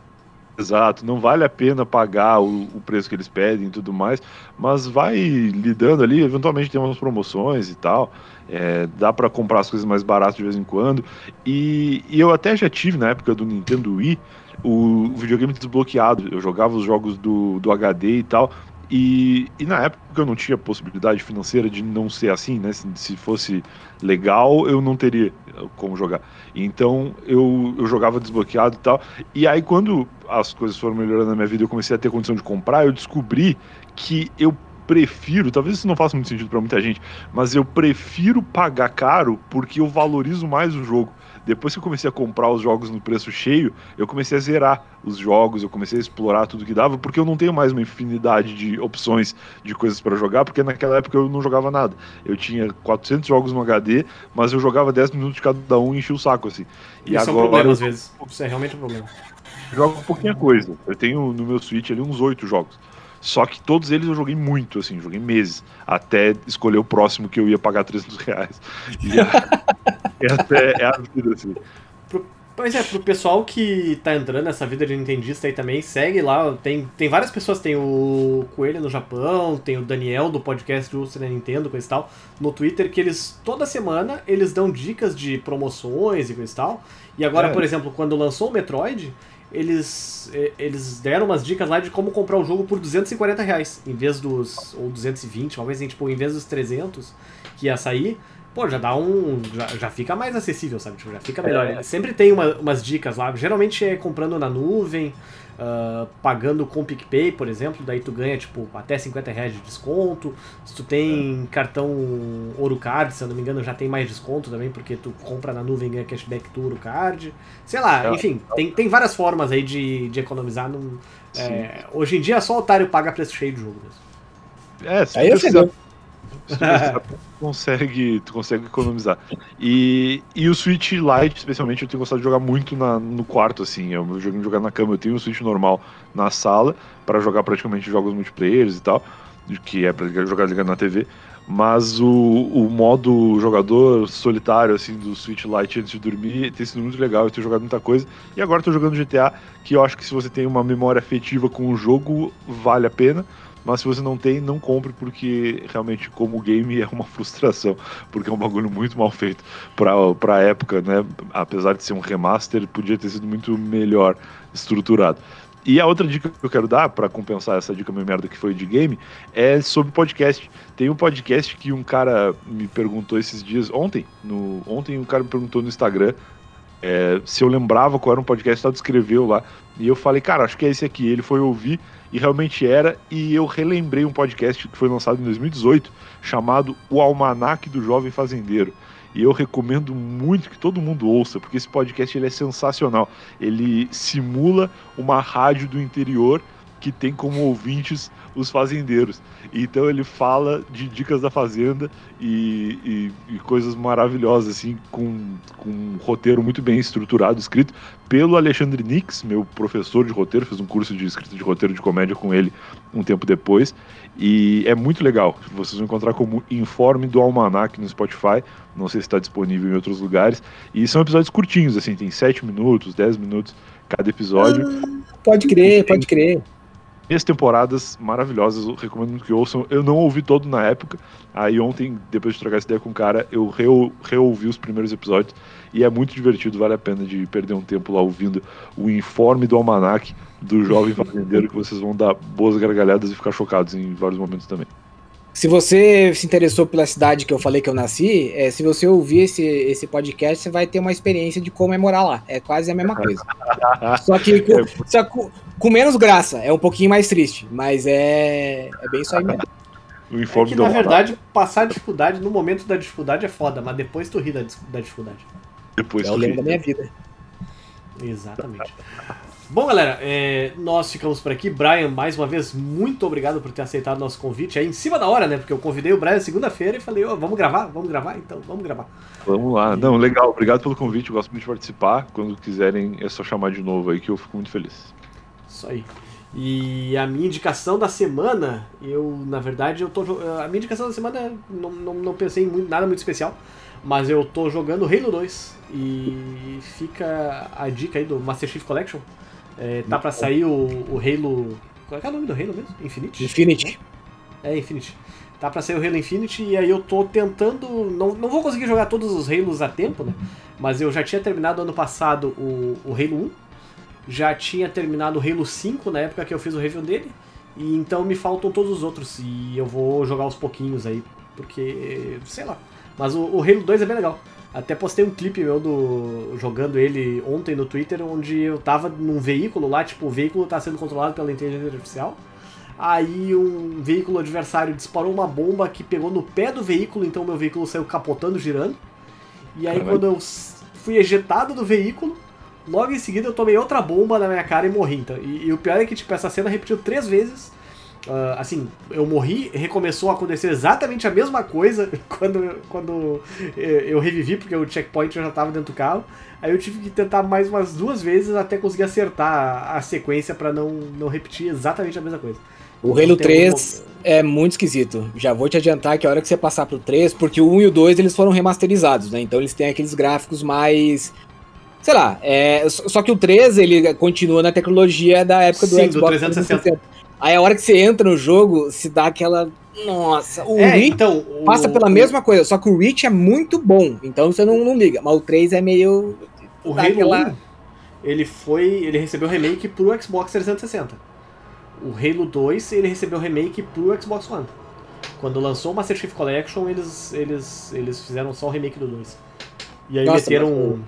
Exato, não vale a pena pagar o, o, preço que eles pedem e tudo mais, mas vai lidando ali, eventualmente tem umas promoções e tal, é, dá para comprar as coisas mais baratas de vez em quando, e, e, eu até já tive na época do Nintendo Wii o, videogame desbloqueado, eu jogava os jogos do, do HD e tal, e, e, na época eu não tinha possibilidade financeira de não ser assim, né? Se, se, fosse legal, eu não teria como jogar. Então eu, eu jogava desbloqueado e tal. E aí, quando as coisas foram melhorando na minha vida, eu comecei a ter condição de comprar, eu descobri que eu prefiro, talvez isso não faça muito sentido para muita gente, mas eu prefiro pagar caro porque eu valorizo mais o jogo depois que eu comecei a comprar os jogos no preço cheio, eu comecei a zerar os jogos, eu comecei a explorar tudo que dava, porque eu não tenho mais uma infinidade de opções de coisas para jogar, porque naquela época eu não jogava nada. Eu tinha 400 jogos no HD, mas eu jogava 10 minutos de cada um e enchia o saco, assim. E Isso agora, é um problema às vezes. Isso é realmente um problema. Jogo pouquinha coisa. Eu tenho no meu Switch ali uns 8 jogos. Só que todos eles eu joguei muito, assim, joguei meses, até escolher o próximo que eu ia pagar 300 reais. E [laughs] é, até, é a vida, assim. Pro, pois é, pro pessoal que tá entrando nessa vida de nintendista aí também, segue lá, tem, tem várias pessoas, tem o Coelho no Japão, tem o Daniel do podcast Ultra da Nintendo, coisa e tal, no Twitter, que eles, toda semana, eles dão dicas de promoções e coisa e tal. E agora, é. por exemplo, quando lançou o Metroid eles, eles deram umas dicas lá de como comprar o jogo por 240 reais, em vez dos. ou 220, talvez assim, tipo, em vez dos 300 que ia sair. Pô, já dá um. Já, já fica mais acessível, sabe? Tipo, já fica melhor. É. Sempre tem uma, umas dicas lá. Geralmente é comprando na nuvem, uh, pagando com PicPay, por exemplo, daí tu ganha tipo até 50 reais de desconto. Se tu tem é. cartão Ourocard, se eu não me engano, já tem mais desconto também, porque tu compra na nuvem e ganha cashback do Ourocard. Sei lá, é. enfim, tem, tem várias formas aí de, de economizar. Num, é, hoje em dia só o otário paga preço cheio de jogo mesmo. É, se aí precisar, tu consegue, tu consegue economizar. E, e o Switch Lite, especialmente, eu tenho gostado de jogar muito na, no quarto, assim. O meu joguinho de jogar na cama. Eu tenho um Switch normal na sala para jogar praticamente jogos multiplayer e tal, que é para jogar ligado na TV. Mas o, o modo jogador solitário, assim, do Switch Lite antes de dormir tem sido muito legal. Eu tenho jogado muita coisa. E agora eu tô jogando GTA, que eu acho que se você tem uma memória afetiva com o jogo, vale a pena mas se você não tem, não compre, porque realmente, como game, [laughs] é uma frustração, porque é um bagulho muito mal feito pra, pra época, né? Apesar de ser um remaster, podia ter sido muito melhor estruturado. E a outra dica que eu quero dar, para compensar essa dica meio merda que foi de game, é sobre podcast. Tem um podcast que um cara me perguntou esses dias, ontem, no, ontem um cara me perguntou no Instagram é, se eu lembrava qual era um podcast, só descreveu lá. E eu falei, cara, acho que é esse aqui. Ele foi ouvir e realmente era. E eu relembrei um podcast que foi lançado em 2018 chamado O Almanac do Jovem Fazendeiro. E eu recomendo muito que todo mundo ouça, porque esse podcast ele é sensacional. Ele simula uma rádio do interior que tem como ouvintes os fazendeiros. Então ele fala de dicas da fazenda e, e, e, coisas maravilhosas, assim, com, com um roteiro muito bem estruturado, escrito pelo Alexandre Nix, meu professor de roteiro, fiz um curso de escrita de roteiro de comédia com ele um tempo depois. E é muito legal. Vocês vão encontrar como Informe do Almanac no Spotify. Não sei se está disponível em outros lugares. E são episódios curtinhos, assim, tem 7 minutos, 10 minutos cada episódio. Ah, pode crer, pode crer. Três temporadas maravilhosas, eu recomendo que ouçam. Eu não ouvi todo na época, aí ontem, depois de trocar essa ideia com o cara, eu reou- reouvi os primeiros episódios e é muito divertido, vale a pena de perder um tempo lá ouvindo o informe do almanac do jovem [laughs] fazendeiro que vocês vão dar boas gargalhadas e ficar chocados em vários momentos também. Se você se interessou pela cidade que eu falei que eu nasci, é, se você ouvir esse, esse podcast, você vai ter uma experiência de como é morar lá. É quase a mesma coisa. [laughs] Só que com, só com, com menos graça. É um pouquinho mais triste, mas é, é bem isso aí mesmo. O É informe que, do na verdade, passar dificuldade no momento da dificuldade é foda, mas depois tu ri da, da dificuldade. Depois É o lema da minha vida. Exatamente. Bom, galera, é, nós ficamos por aqui. Brian, mais uma vez, muito obrigado por ter aceitado nosso convite. É em cima da hora, né? Porque eu convidei o Brian segunda-feira e falei, ô, vamos gravar? Vamos gravar? Então, vamos gravar. Vamos lá. Não, legal. Obrigado pelo convite. Eu gosto muito de participar. Quando quiserem, é só chamar de novo aí que eu fico muito feliz. Isso aí. E a minha indicação da semana, eu, na verdade, eu tô A minha indicação da semana, não, não, não pensei em muito- nada muito especial, mas eu tô jogando Halo 2. E fica a dica aí do Master Chief Collection. É, tá pra sair o, o Halo. Qual é é o nome do Halo mesmo? Infinite? Infinity. É, Infinity. Tá pra sair o Halo Infinite e aí eu tô tentando. Não, não vou conseguir jogar todos os Halos a tempo, né? Mas eu já tinha terminado ano passado o, o Halo 1. Já tinha terminado o Halo 5 na época que eu fiz o review dele. E então me faltam todos os outros. E eu vou jogar aos pouquinhos aí. Porque. sei lá. Mas o, o Halo 2 é bem legal. Até postei um clipe meu do jogando ele ontem no Twitter, onde eu tava num veículo lá, tipo, o veículo tá sendo controlado pela inteligência artificial. Aí um veículo adversário disparou uma bomba que pegou no pé do veículo, então meu veículo saiu capotando, girando. E aí Caralho. quando eu fui ejetado do veículo, logo em seguida eu tomei outra bomba na minha cara e morri. Então. E, e o pior é que tipo, essa cena repetiu três vezes. Ah, assim, eu morri, recomeçou a acontecer exatamente a mesma coisa [laughs] quando, quando eh, eu revivi, porque o checkpoint já estava dentro do carro. Aí eu tive que tentar mais umas duas vezes até conseguir acertar a, sequência para não, não repetir exatamente a mesma coisa. O Então, Halo tem 3 é muito esquisito. Já vou te adiantar que a hora que você passar pro 3, porque o 1 e o 2 eles foram remasterizados, né? Então eles têm aqueles gráficos mais. Sei lá, é, só que o 3 ele continua na tecnologia da época do Sim, do Xbox 360. Aí a hora que você entra no jogo, se dá aquela. Nossa, o É, Reach então. o- passa pela mesma coisa, só que o Reach é muito bom, então você não, não liga. Mas o 3 é meio. O Halo aquela- 1, ele foi. ele recebeu remake pro Xbox 360. O Halo 2, ele recebeu remake pro Xbox One. Quando lançou o Master Chief Collection, eles, eles, eles fizeram só o remake do 2. E aí Nossa, meteram. mas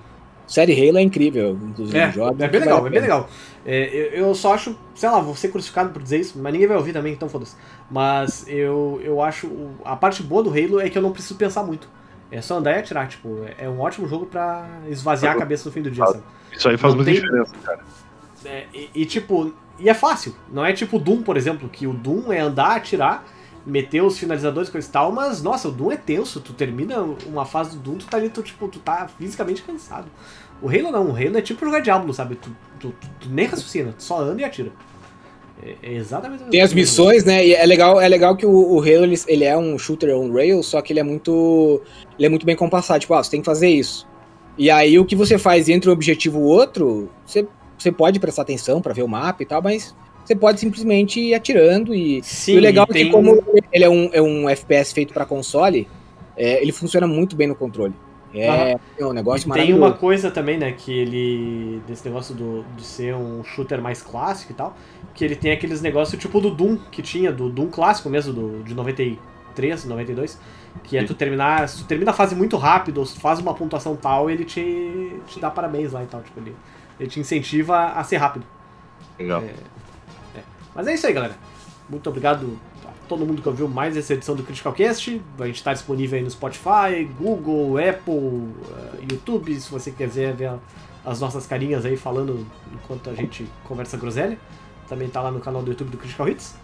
Série Halo é incrível, inclusive. É, joga, é bem legal, é bem legal. É, eu, eu só acho, sei lá, vou ser crucificado por dizer isso, mas ninguém vai ouvir também, então foda-se. Mas eu, eu acho. A parte boa do Halo é que eu não preciso pensar muito. É só andar e atirar, tipo, é- é um ótimo jogo pra esvaziar a cabeça no fim do dia, sabe? Isso aí faz Não muita tem- diferença, cara. É, e, e, tipo, e é fácil. Não é tipo o Doom, por exemplo, que o Doom é andar, atirar, meter os finalizadores coisa e tal, mas nossa, o Doom é tenso. Tu termina uma fase do Doom, tu tá ali, tu, tipo, tu tá fisicamente cansado. O Halo não, o Halo é tipo jogar Diablo, sabe? Tu, tu, tu- tu nem raciocina, tu só anda e atira. É, é exatamente Tem as missões, né? E é legal, é legal que o, o Halo ele, ele é um shooter on rail, só que ele é muito ele é muito bem compassado. Tipo, ah, você tem que fazer isso. E aí o que você faz entre um objetivo e o outro, você, você pode prestar atenção pra ver o mapa e tal, mas você pode simplesmente ir atirando e, Sim, e o legal e é tem- que como ele é um, é um FPS feito pra console, é, ele funciona muito bem no controle. É, é um negócio E tem uma coisa também, né, que ele. desse negócio do, de ser um shooter mais clássico e tal, que ele tem aqueles negócios tipo do Doom que tinha, do Doom clássico mesmo, do, de 93, 92, que é tu terminar. Se tu termina a fase muito rápido, ou se tu faz uma pontuação tal, ele te, te dá parabéns lá e tal. Tipo, ele, ele te incentiva a ser rápido. Legal. Mas é isso aí, galera. Muito obrigado a todo mundo que ouviu mais essa edição do Critical Cast. A gente está disponível aí no Spotify, Google, Apple, eh, YouTube, se você quiser ver as nossas carinhas aí falando enquanto a gente conversa groselha. Também tá lá no canal do YouTube do Critical Hits.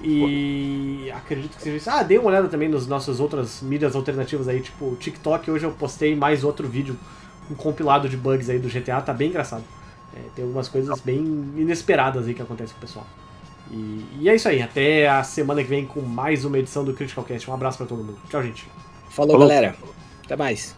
E acredito que seja isso. Ah, dê uma olhada também nas nossas outras mídias alternativas aí, tipo o TikTok. Hoje eu postei mais outro vídeo, um compilado de bugs aí do GTA, tá bem engraçado. É, tem algumas coisas bem inesperadas aí que acontecem com o pessoal. E, e é isso aí, até a semana que vem com mais uma edição do Critical Cast. Um abraço pra todo mundo. Tchau, gente. Falou, Falou. galera. Até mais.